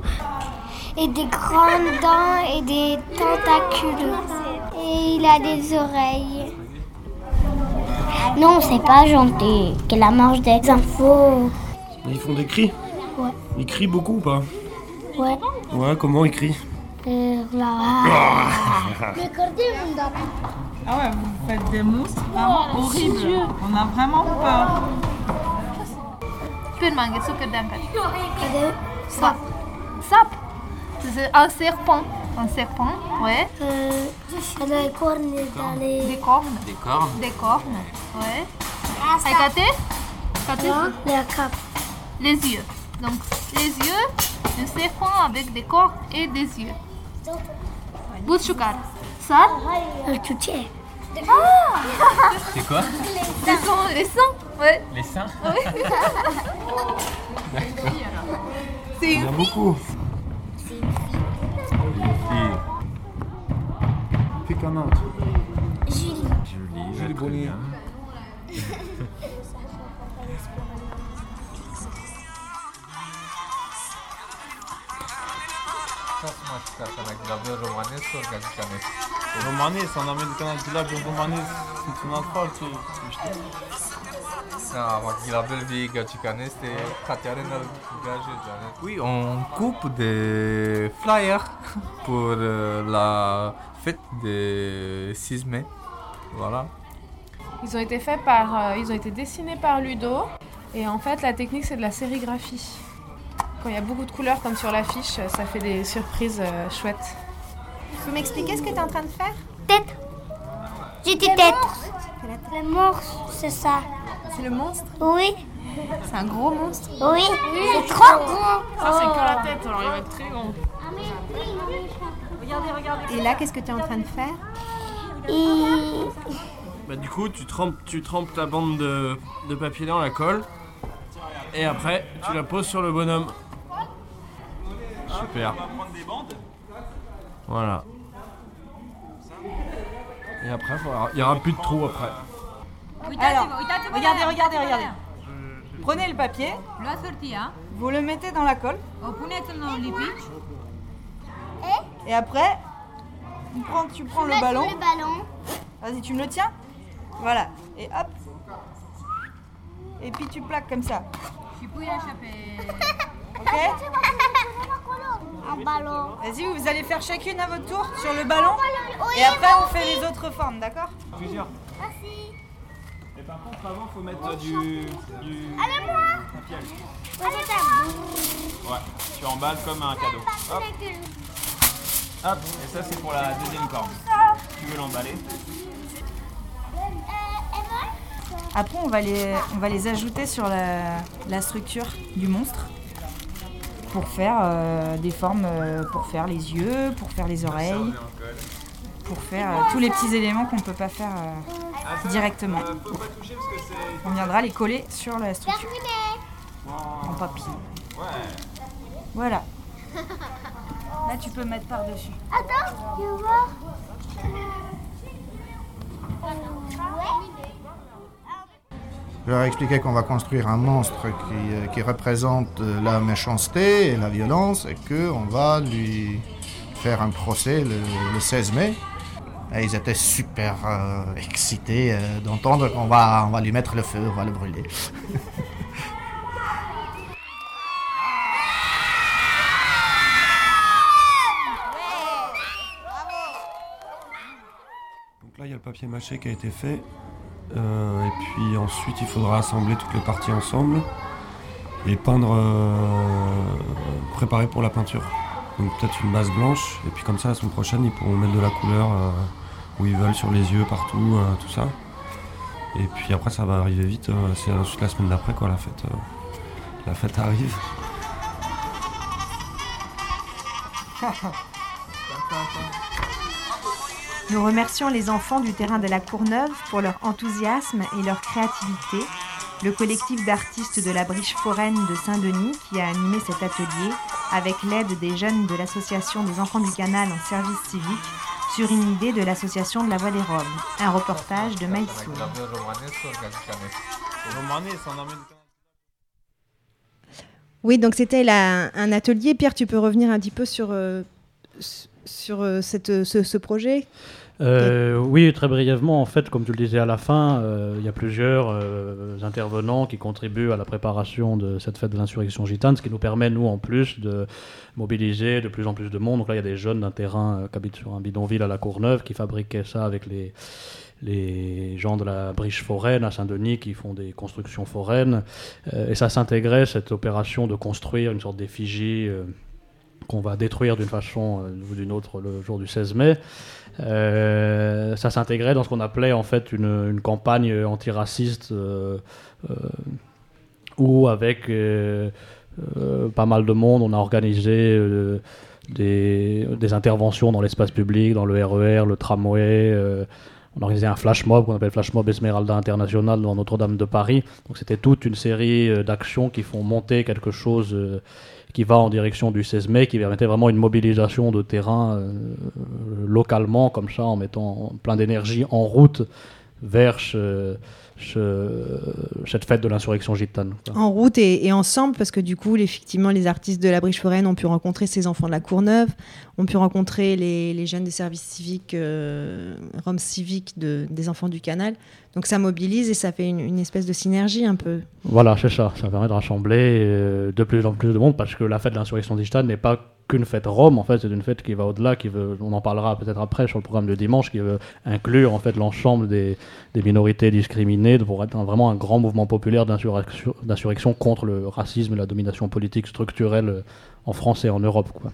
et des grandes dents et des tentacules. Il a des oreilles. Non, c'est pas gentil. Qu'elle a mange des infos. Ils font des cris Ouais. Ils crient beaucoup ou pas Ouais. Ouais, comment ils crient Euh, là. Ah ouais, vous faites des monstres vraiment horribles. On a vraiment peur. Sap. Sap. C'est un serpent. Un serpent, ouais. Euh, des cornes dans les... Des cornes. Des cornes. Des cornes, ouais. Ah, ça. Hai kate? Kate? Non, la cape. Les yeux. Donc, les yeux du serpent avec des cornes et des yeux. Bouche choucar. Ça? Le toutier. Ah C'est quoi? Les sons, les sons, ouais. Les seins? Oui. C'est Il y en a une beaucoup. Fille. Piquante. Julie. Julie. Julie très Bonnet. bien. Romanesc, am american gilabel romanesc, sunt un alt? Ah, Gachican este Katiarena Oui, on coupe des flyers pour euh, la fête de 6 mai. Voilà. Ils ont été faits par, euh, ils ont été dessinés par Ludo. Et en fait, la technique, c'est de la sérigraphie. Quand il y a beaucoup de couleurs comme sur l'affiche, ça fait des surprises euh, chouettes. Tu peux m'expliquer ce que tu es en train de faire? Tête. J'ai dit tête. Le monstre, c'est ça. C'est le monstre? Oui. C'est un gros monstre? Oui. C'est trop gros. Ça, c'est que la tête, alors il va être très grand. Regardez, regardez. Et là, qu'est-ce que tu es en train de faire Et... Bah, du coup, tu trempes, tu trempes ta bande de, de papier dans la colle. Et après, tu la poses sur le bonhomme. Super. Voilà. Et après, il n'y aura plus de trous après. Alors, regardez, regardez, regardez. Prenez le papier, vous le mettez dans la colle, et après, tu prends, tu prends le ballon. le ballon. Vas-y, tu me le tiens Voilà, et hop. Et puis tu plaques comme ça. Ok Un ballon. Vas-y, vous allez faire chacune à votre tour sur le ballon. Oui, Et après, moi on fait aussi. les autres formes, d'accord Plusieurs. Merci. Et par contre, avant, faut mettre du. du... Allez, moi. Ouais, tu emballes comme un cadeau. Hop, hop, et ça c'est pour la deuxième corde. Tu veux l'emballer Après, on va les, on va les ajouter sur la, la structure du monstre pour faire euh, des formes, euh, pour faire les yeux, pour faire les oreilles, pour faire euh, tous les petits éléments qu'on ne peut pas faire euh, directement. On viendra les coller sur la structure en papier. Voilà. Là, tu peux mettre par-dessus. Attends, tu veux voir Je leur ai expliqué qu'on va construire un monstre qui, euh, qui représente euh, la méchanceté et la violence et qu'on va lui faire un procès le, le 16 mai. Et ils étaient super euh, excités euh, d'entendre qu'on va, on va lui mettre le feu, on va le brûler. Donc là, il le papier mâché qui a été fait. Euh, et puis ensuite, il faudra assembler toutes les parties ensemble et peindre, euh, préparer pour la peinture. Donc peut-être une base blanche. Et puis comme ça, la semaine prochaine, ils pourront mettre de la couleur euh, où ils veulent, sur les yeux, partout, tout ça. Et puis après, ça va arriver vite. C'est ensuite la semaine d'après, quoi, la fête. la fête arrive. Nous remercions les enfants du terrain de la Courneuve pour leur enthousiasme et leur créativité, le collectif d'artistes de la Briche foraine de Saint-Denis qui a animé cet atelier avec l'aide des jeunes de l'association des enfants du canal en service civique sur une idée de l'association de la Voix des Roms. Un reportage de américain. Oui, donc c'était un atelier. Pierre, tu peux revenir un petit peu sur, euh, sur euh, ce, ce projet? Euh, oui, très brièvement, en fait, comme tu le disais à la fin, euh, il y a plusieurs euh, intervenants qui contribuent à la préparation de cette fête de l'insurrection gitane, ce qui nous permet, nous, en plus, de mobiliser de plus en plus de monde. Donc là, il y a des jeunes d'un terrain qui habitent sur un bidonville à la Courneuve qui fabriquaient ça avec les, les gens de la Briche foraine à Saint-Denis qui font des constructions foraines. Et ça s'intégrait, cette opération de construire une sorte d'effigie. qu'on va détruire d'une façon ou d'une autre le jour du 16 mai. Euh, ça s'intégrait dans ce qu'on appelait en fait une, campagne antiraciste euh, euh, où avec pas mal de monde on a organisé des, interventions dans l'espace public, dans le RER, le tramway. on a organisé un flash mob qu'on appelle Flash Mob Esmeralda International dans Notre-Dame de Paris. Donc c'était toute une série d'actions qui font monter quelque chose qui va en direction du 16 mai, qui permettait vraiment une mobilisation de terrain euh, localement, comme ça, en mettant plein d'énergie en route vers ce- cette fête de l'insurrection gitane. En route et, et ensemble, parce que du coup, effectivement, les artistes de la Briche Foraine ont pu rencontrer ces enfants de la Courneuve, ont pu rencontrer les, les jeunes des services civiques, euh, Rome civiques de- des enfants du canal. Donc ça mobilise et ça fait une, une espèce de synergie un peu. Voilà, c'est ça. Ça permet de rassembler euh, de plus en plus de monde parce que la fête de l'insurrection digitale n'est pas qu'une fête Rome. En fait, c'est une fête qui va au-delà, qui veut, on en parlera peut-être après sur le programme de dimanche, qui veut inclure en fait l'ensemble des, des minorités discriminées pour être un- vraiment un grand mouvement populaire d'insurrection d'insurrection contre le racisme et la domination politique structurelle euh, en France et en Europe. Quoi.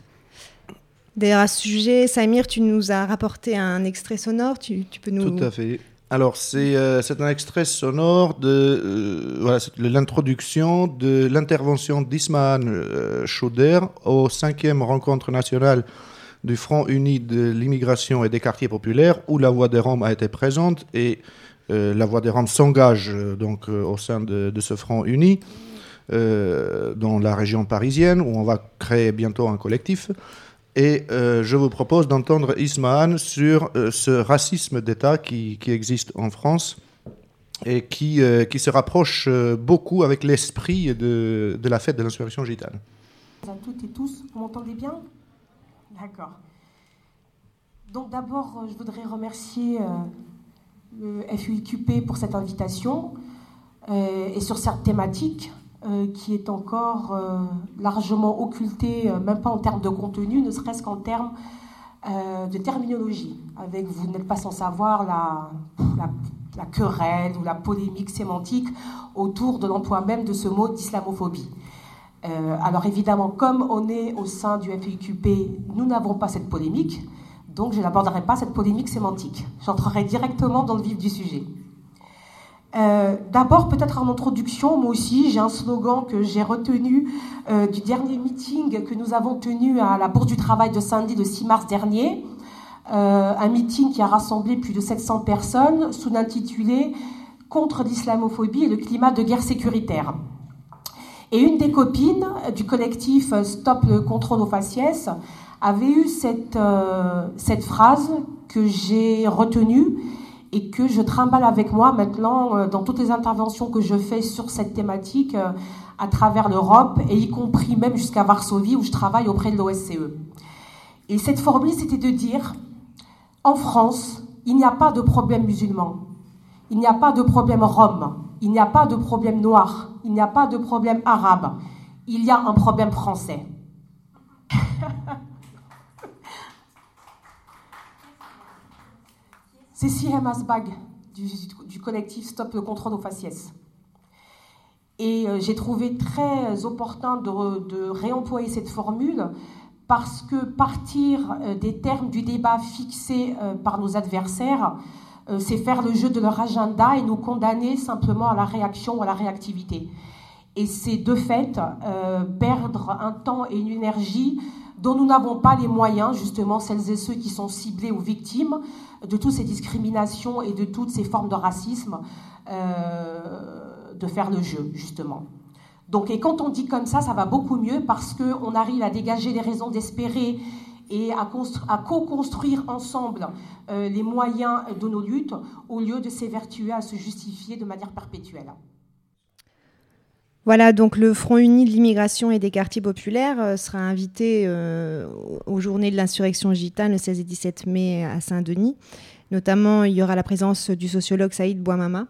D'ailleurs, à ce sujet, Samir, tu nous as rapporté un extrait sonore. Tu, tu peux nous. Tout à fait. Alors, c'est euh, c'est un extrait sonore de euh, l'introduction de l'intervention d'Ismaël euh, Chauder au cinquième rencontre nationale du Front uni de l'immigration et des quartiers populaires, où la Voix des Roms a été présente et la Voix des Roms s'engage donc au sein de, ce Front uni dans la région parisienne, où on va créer bientôt un collectif. Et euh, je vous propose d'entendre Ismahan sur euh, ce racisme d'État qui, existe en France et qui, euh, se rapproche beaucoup avec l'esprit de, la fête de l'insurrection gitane. à toutes et tous. Vous m'entendez bien? D'accord. Donc d'abord, je voudrais remercier le FUIQP pour cette invitation et sur cette thématique euh, qui est encore euh, largement occultée, euh, même pas en termes de contenu, ne serait-ce qu'en termes euh, de terminologie. Avec, vous n'êtes pas sans savoir, la, la, querelle ou la polémique sémantique autour de l'emploi même de ce mot d'islamophobie. Alors évidemment, comme on est au sein du FIQP, nous n'avons pas cette polémique, donc je n'aborderai pas cette polémique sémantique. J'entrerai directement dans le vif du sujet. Euh, D'abord, peut-être en introduction, moi aussi, j'ai un slogan que j'ai retenu euh, du dernier meeting que nous avons tenu à la Bourse du Travail de Saint-Denis le 6 mars dernier. Euh, un meeting qui a rassemblé plus de 700 personnes sous l'intitulé Contre l'islamophobie et le climat de guerre sécuritaire. Et une des copines du collectif Stop le contrôle aux faciès avait eu cette, cette phrase que j'ai retenue et que je trimballe avec moi maintenant euh, dans toutes les interventions que je fais sur cette thématique euh, à travers l'Europe et y compris même jusqu'à Varsovie où je travaille auprès de l'OSCE. Et cette formule, c'était de dire, en France, il n'y a pas de problème musulman, il n'y a pas de problème rome, il n'y a pas de problème noir, il n'y a pas de problème arabe, il y a un problème français. C'est Sirem Asbag du, du collectif Stop le contrôle aux faciès. Et euh, j'ai trouvé très opportun de, réemployer cette formule parce que partir euh, des termes du débat fixés euh, par nos adversaires, c'est faire le jeu de leur agenda et nous condamner simplement à la réaction ou à la réactivité. Et c'est de fait perdre un temps et une énergie dont nous n'avons pas les moyens, justement, celles et ceux qui sont ciblés ou victimes de toutes ces discriminations et de toutes ces formes de racisme, euh, de faire le jeu, justement. Donc, et quand on dit comme ça, ça va beaucoup mieux parce qu'on arrive à dégager les raisons d'espérer et à, constru- à co-construire ensemble euh, les moyens de nos luttes au lieu de s'évertuer à se justifier de manière perpétuelle. Voilà, donc le Front uni de l'immigration et des quartiers populaires euh, sera invité euh, aux journées de l'insurrection gitane le 16 et 17 mai à Saint-Denis. Notamment, il y aura la présence du sociologue Saïd Bouamama.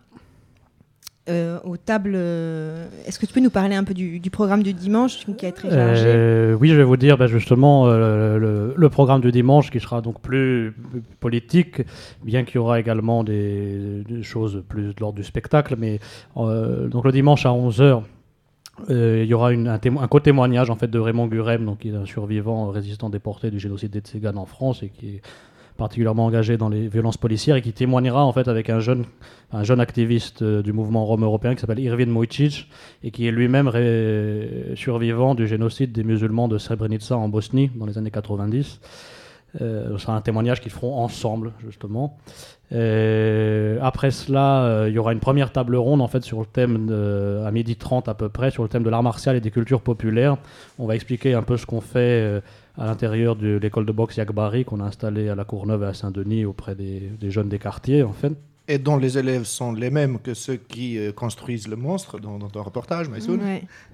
Euh, aux tables, euh, est-ce que tu peux nous parler un peu du, programme du dimanche qui est très chargé oui, je vais vous dire ben, justement le, programme du dimanche qui sera donc plus, politique, bien qu'il y aura également des, choses plus de l'ordre du spectacle. Mais donc le dimanche à 11h, Euh, il y aura un, témo- un co-témoignage en fait de Raymond Gurem, donc qui est un survivant euh, résistant déporté du génocide des Tséganes en France et qui est particulièrement engagé dans les violences policières et qui témoignera en fait avec un jeune, un jeune activiste euh, du mouvement rome européen qui s'appelle Irvin Mojcic et qui est lui-même survivant du génocide des musulmans de Srebrenica en Bosnie dans les années 90. Euh, ce sera un témoignage qu'ils feront ensemble, justement. Euh, après cela, euh, il y aura une première table ronde, en fait, sur le thème, de, à midi 30 à peu près, sur le thème de l'art martial et des cultures populaires. On va expliquer un peu ce qu'on fait euh, à l'intérieur de l'école de boxe Yakbari, qu'on a installée à la Courneuve et à Saint-Denis auprès des, des jeunes des quartiers, en fait. Et dont les élèves sont les mêmes que ceux qui euh, construisent le monstre dans, dans ton reportage, Maïsoun.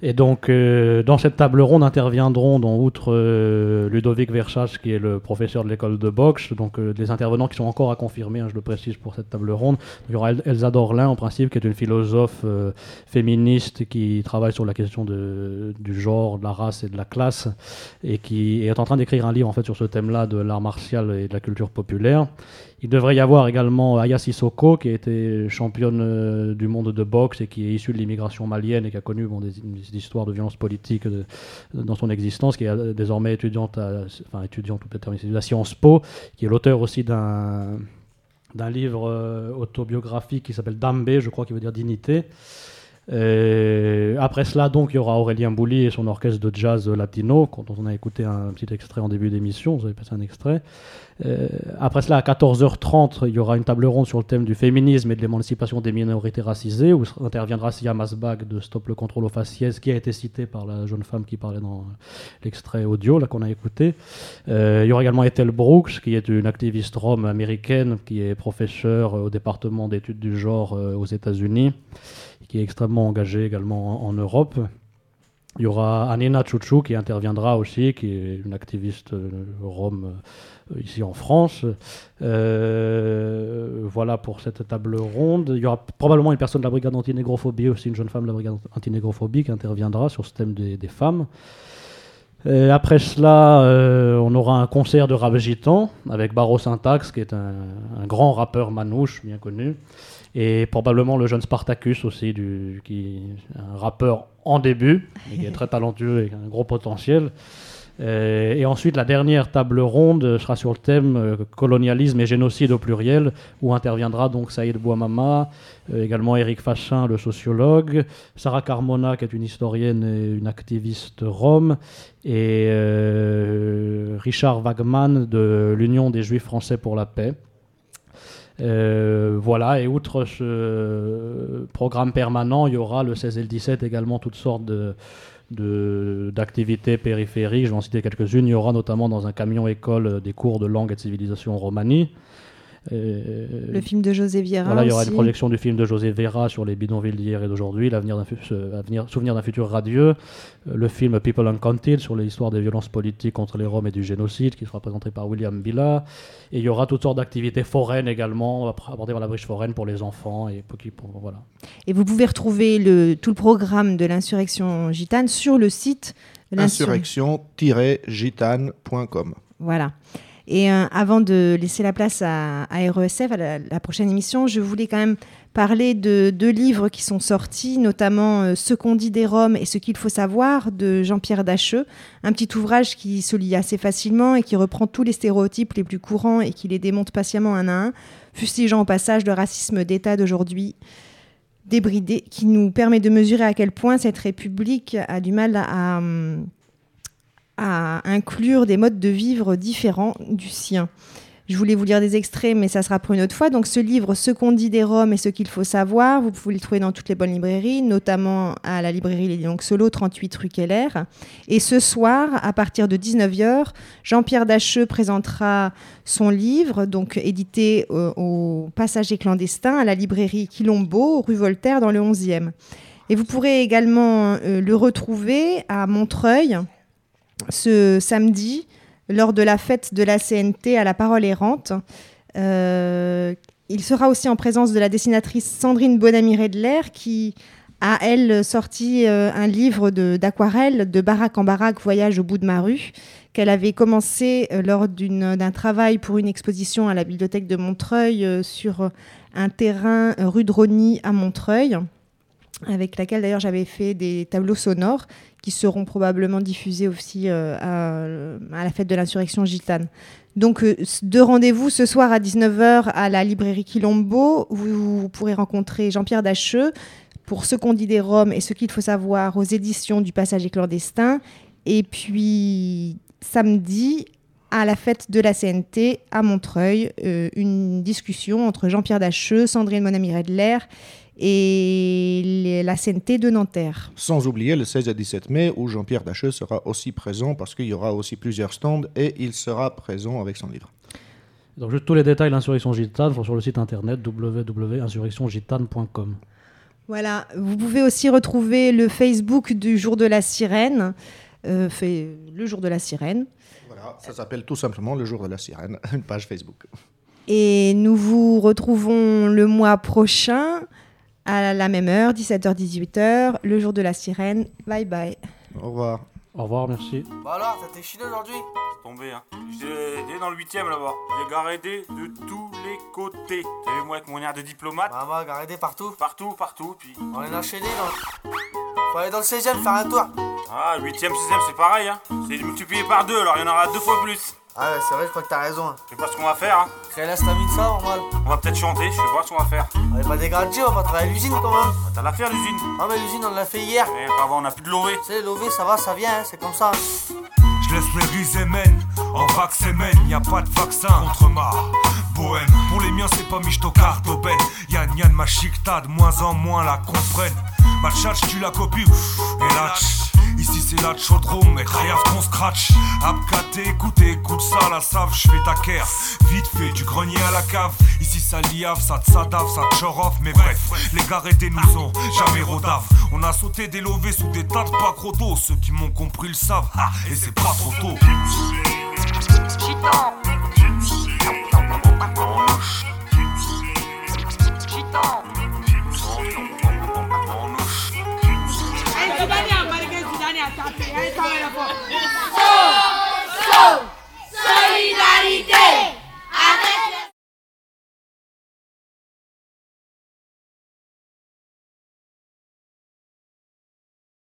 Et donc, euh, dans cette table ronde interviendront, donc, outre euh, Ludovic Verschas, qui est le professeur de l'école de boxe, donc euh, des intervenants qui sont encore à confirmer, hein, je le précise pour cette table ronde. Il y aura El- Elsa Dorlin, en principe, qui est une philosophe euh, féministe qui travaille sur la question de, du genre, de la race et de la classe, et qui est en train d'écrire un livre en fait sur ce thème-là de l'art martial et de la culture populaire. Il devrait y avoir également Aya Sissoko, qui a été championne euh, du monde de boxe et qui est issue de l'immigration malienne et qui a connu bon, des, histoires de violence politique dans son existence, qui est euh, désormais étudiante, à, enfin étudiante ou peut-être à Sciences Po, qui est l'auteur aussi d'un d'un livre euh, autobiographique qui s'appelle Dambe, je crois, qui veut dire dignité. Euh, après cela, donc, il y aura Aurélien Bouli et son orchestre de jazz latino, quand on a écouté un petit extrait en début d'émission, vous avez passé un extrait. Euh, après cela, à 14h30, il y aura une table ronde sur le thème du féminisme et de l'émancipation des minorités racisées, où interviendra Sia Masbag de Stop le contrôle aux faciès, qui a été citée par la jeune femme qui parlait dans l'extrait audio là qu'on a écouté. Euh, il y aura également Ethel Brooks, qui est une activiste rome américaine, qui est professeure au département d'études du genre aux États-Unis, qui est extrêmement engagée également en, Europe. Il y aura Anina Chouchou qui interviendra aussi, qui est une activiste euh, rome euh, ici en France. Euh, voilà pour cette table ronde. Il y aura probablement une personne de la brigade antinégrophobie, aussi une jeune femme de la brigade antinégrophobie qui interviendra sur ce thème des, femmes. Après cela, on aura un concert de rap gitan avec Barreau Syntax, qui est un grand rappeur manouche bien connu, et probablement le jeune Spartacus aussi, du, qui un rappeur en début, qui est très talentueux et a un gros potentiel. Euh, et ensuite, la dernière table ronde sera sur le thème euh, colonialisme et génocide au pluriel, où interviendra donc Saïd Bouamama, euh, également Eric Fachin, le sociologue, Sarah Carmona, qui est une historienne et une activiste rome, et Richard Wagman de l'Union des Juifs français pour la paix. Euh, voilà, et outre ce programme permanent, il y aura le 16 et le 17 également toutes sortes d'activités périphériques. Je vais en citer quelques-unes. Il y aura notamment dans un camion école euh, des cours de langue et de civilisation en Romanie. Euh, Le film de José Vieira Voilà, il y aura aussi. une projection du film de José Vera sur les bidonvilles d'hier et d'aujourd'hui, l'avenir d'un souvenir d'un futur radieux. Euh, Le film People Uncounted sur l'histoire des violences politiques contre les Roms et du génocide, qui sera présenté par William Billa. Et il y aura toutes sortes d'activités foraines également, abordées par la briche foraine pour les enfants et pour qui, pour- voilà. Et vous pouvez retrouver le, tout le programme de l'insurrection gitane sur le site Insurrection-gitane.com. Voilà. Et euh, avant de laisser la place à, RESF, à la, la prochaine émission, je voulais quand même parler de deux livres qui sont sortis, notamment euh, Ce qu'on dit des Roms et Ce qu'il faut savoir de Jean-Pierre Dacheux, un petit ouvrage qui se lit assez facilement et qui reprend tous les stéréotypes les plus courants et qui les démonte patiemment un à un, fustigeant au passage le racisme d'État d'aujourd'hui débridé, qui nous permet de mesurer à quel point cette République a du mal à, hum, à inclure des modes de vivre différents du sien. Je voulais vous lire des extraits, mais ça sera pour une autre fois. Donc, ce livre, Ce qu'on dit des Roms et ce qu'il faut savoir, vous pouvez le trouver dans toutes les bonnes librairies, notamment à la librairie Les Solo, 38 rue Keller. Et ce soir, à partir de 19h, Jean-Pierre Dacheux présentera son livre, donc édité euh, au Passager clandestin à la librairie Quilombo, rue Voltaire, dans le 11e. Et vous pourrez également euh, le retrouver à Montreuil ce samedi lors de la fête de la CNT à la Parole errante. Euh, il sera aussi en présence de la dessinatrice Sandrine Bonamy-Redler qui a, elle, sorti euh, un livre de- d'aquarelle de, baraque en baraque, Voyage au bout de ma rue, qu'elle avait commencé euh, lors d'un travail pour une exposition à la bibliothèque de Montreuil sur un terrain rue de à Montreuil. Avec laquelle d'ailleurs j'avais fait des tableaux sonores qui seront probablement diffusés aussi euh, à, à la fête de l'insurrection gitane. Donc, euh, deux rendez-vous ce soir à 19h à la librairie Quilombo. Vous, vous pourrez rencontrer Jean-Pierre Dacheux pour ce qu'on dit des Roms et ce qu'il faut savoir aux éditions du Passager clandestin. Et puis, samedi, à la fête de la CNT à Montreuil, euh, une discussion entre Jean-Pierre Dacheux, Sandrine Monami Redler et les- la CNT de Nanterre. Sans oublier le 16 et 17 mai où Jean-Pierre Dacheux sera aussi présent parce qu'il y aura aussi plusieurs stands et il sera présent avec son livre. Donc, juste tous les détails de l'insurrection gitane sont sur le site internet www.insurrectiongitane.com. Voilà, vous pouvez aussi retrouver le Facebook du jour de la sirène, euh, fait le jour de la sirène. Voilà, ça s'appelle tout simplement le jour de la sirène, une page Facebook. Et nous vous retrouvons le mois prochain à la même heure, 17h-18h, le jour de la sirène. Bye bye. Au revoir. Au revoir, merci. Bah alors, ça t'es chiné aujourd'hui? C'est tombé, hein. J'étais dans le 8 là-bas. J'ai garédé de tous les côtés. T'as vu, moi, avec mon air de diplomate? Bah, bah, garédé partout. Partout, partout, puis. On est enchaîné, donc. Faut aller dans le 16ème faire un tour. Ah, 8ème, 6ème, c'est pareil, hein. C'est multiplié par deux, alors il y en aura deux fois plus. Ah ouais, c'est vrai, je crois que t'as raison. hein. Je sais pas ce qu'on va faire, hein. Créer la stamine, ça, normal. On va peut-être chanter, je sais pas ce qu'on va faire. On est pas dégradé, on va travailler à l'usine quand même. T'as la faire, l'usine Ah, mais l'usine, on l'a fait hier. Eh, avant, on a plus de lové. Tu sais, lové, ça va, ça vient, hein, c'est comme ça. Rises mène en vax semaine, y a pas de vaccin contre ma bohème. Pour les miens, c'est pas Michtokar d'aubaine. Yann Yann, ma chicta, de moins en moins la comprennent. Ma tchatch, tu la copies, et la. Ici c'est la chaudrome, mec, rien qu'on scratch. Abcaté, écoutez, écoute ça, la save, je fais ta care. Vite fait, du grenier à la cave. Ici ça liave, ça tsadave, ça tchorof, mais bref, les gars arrêtés nous ont jamais rodave. On a sauté des lovés sous des tas de pas dos. Ceux qui m'ont compris le savent, ah, et c'est pas trop tu Cheetah Solidarité avec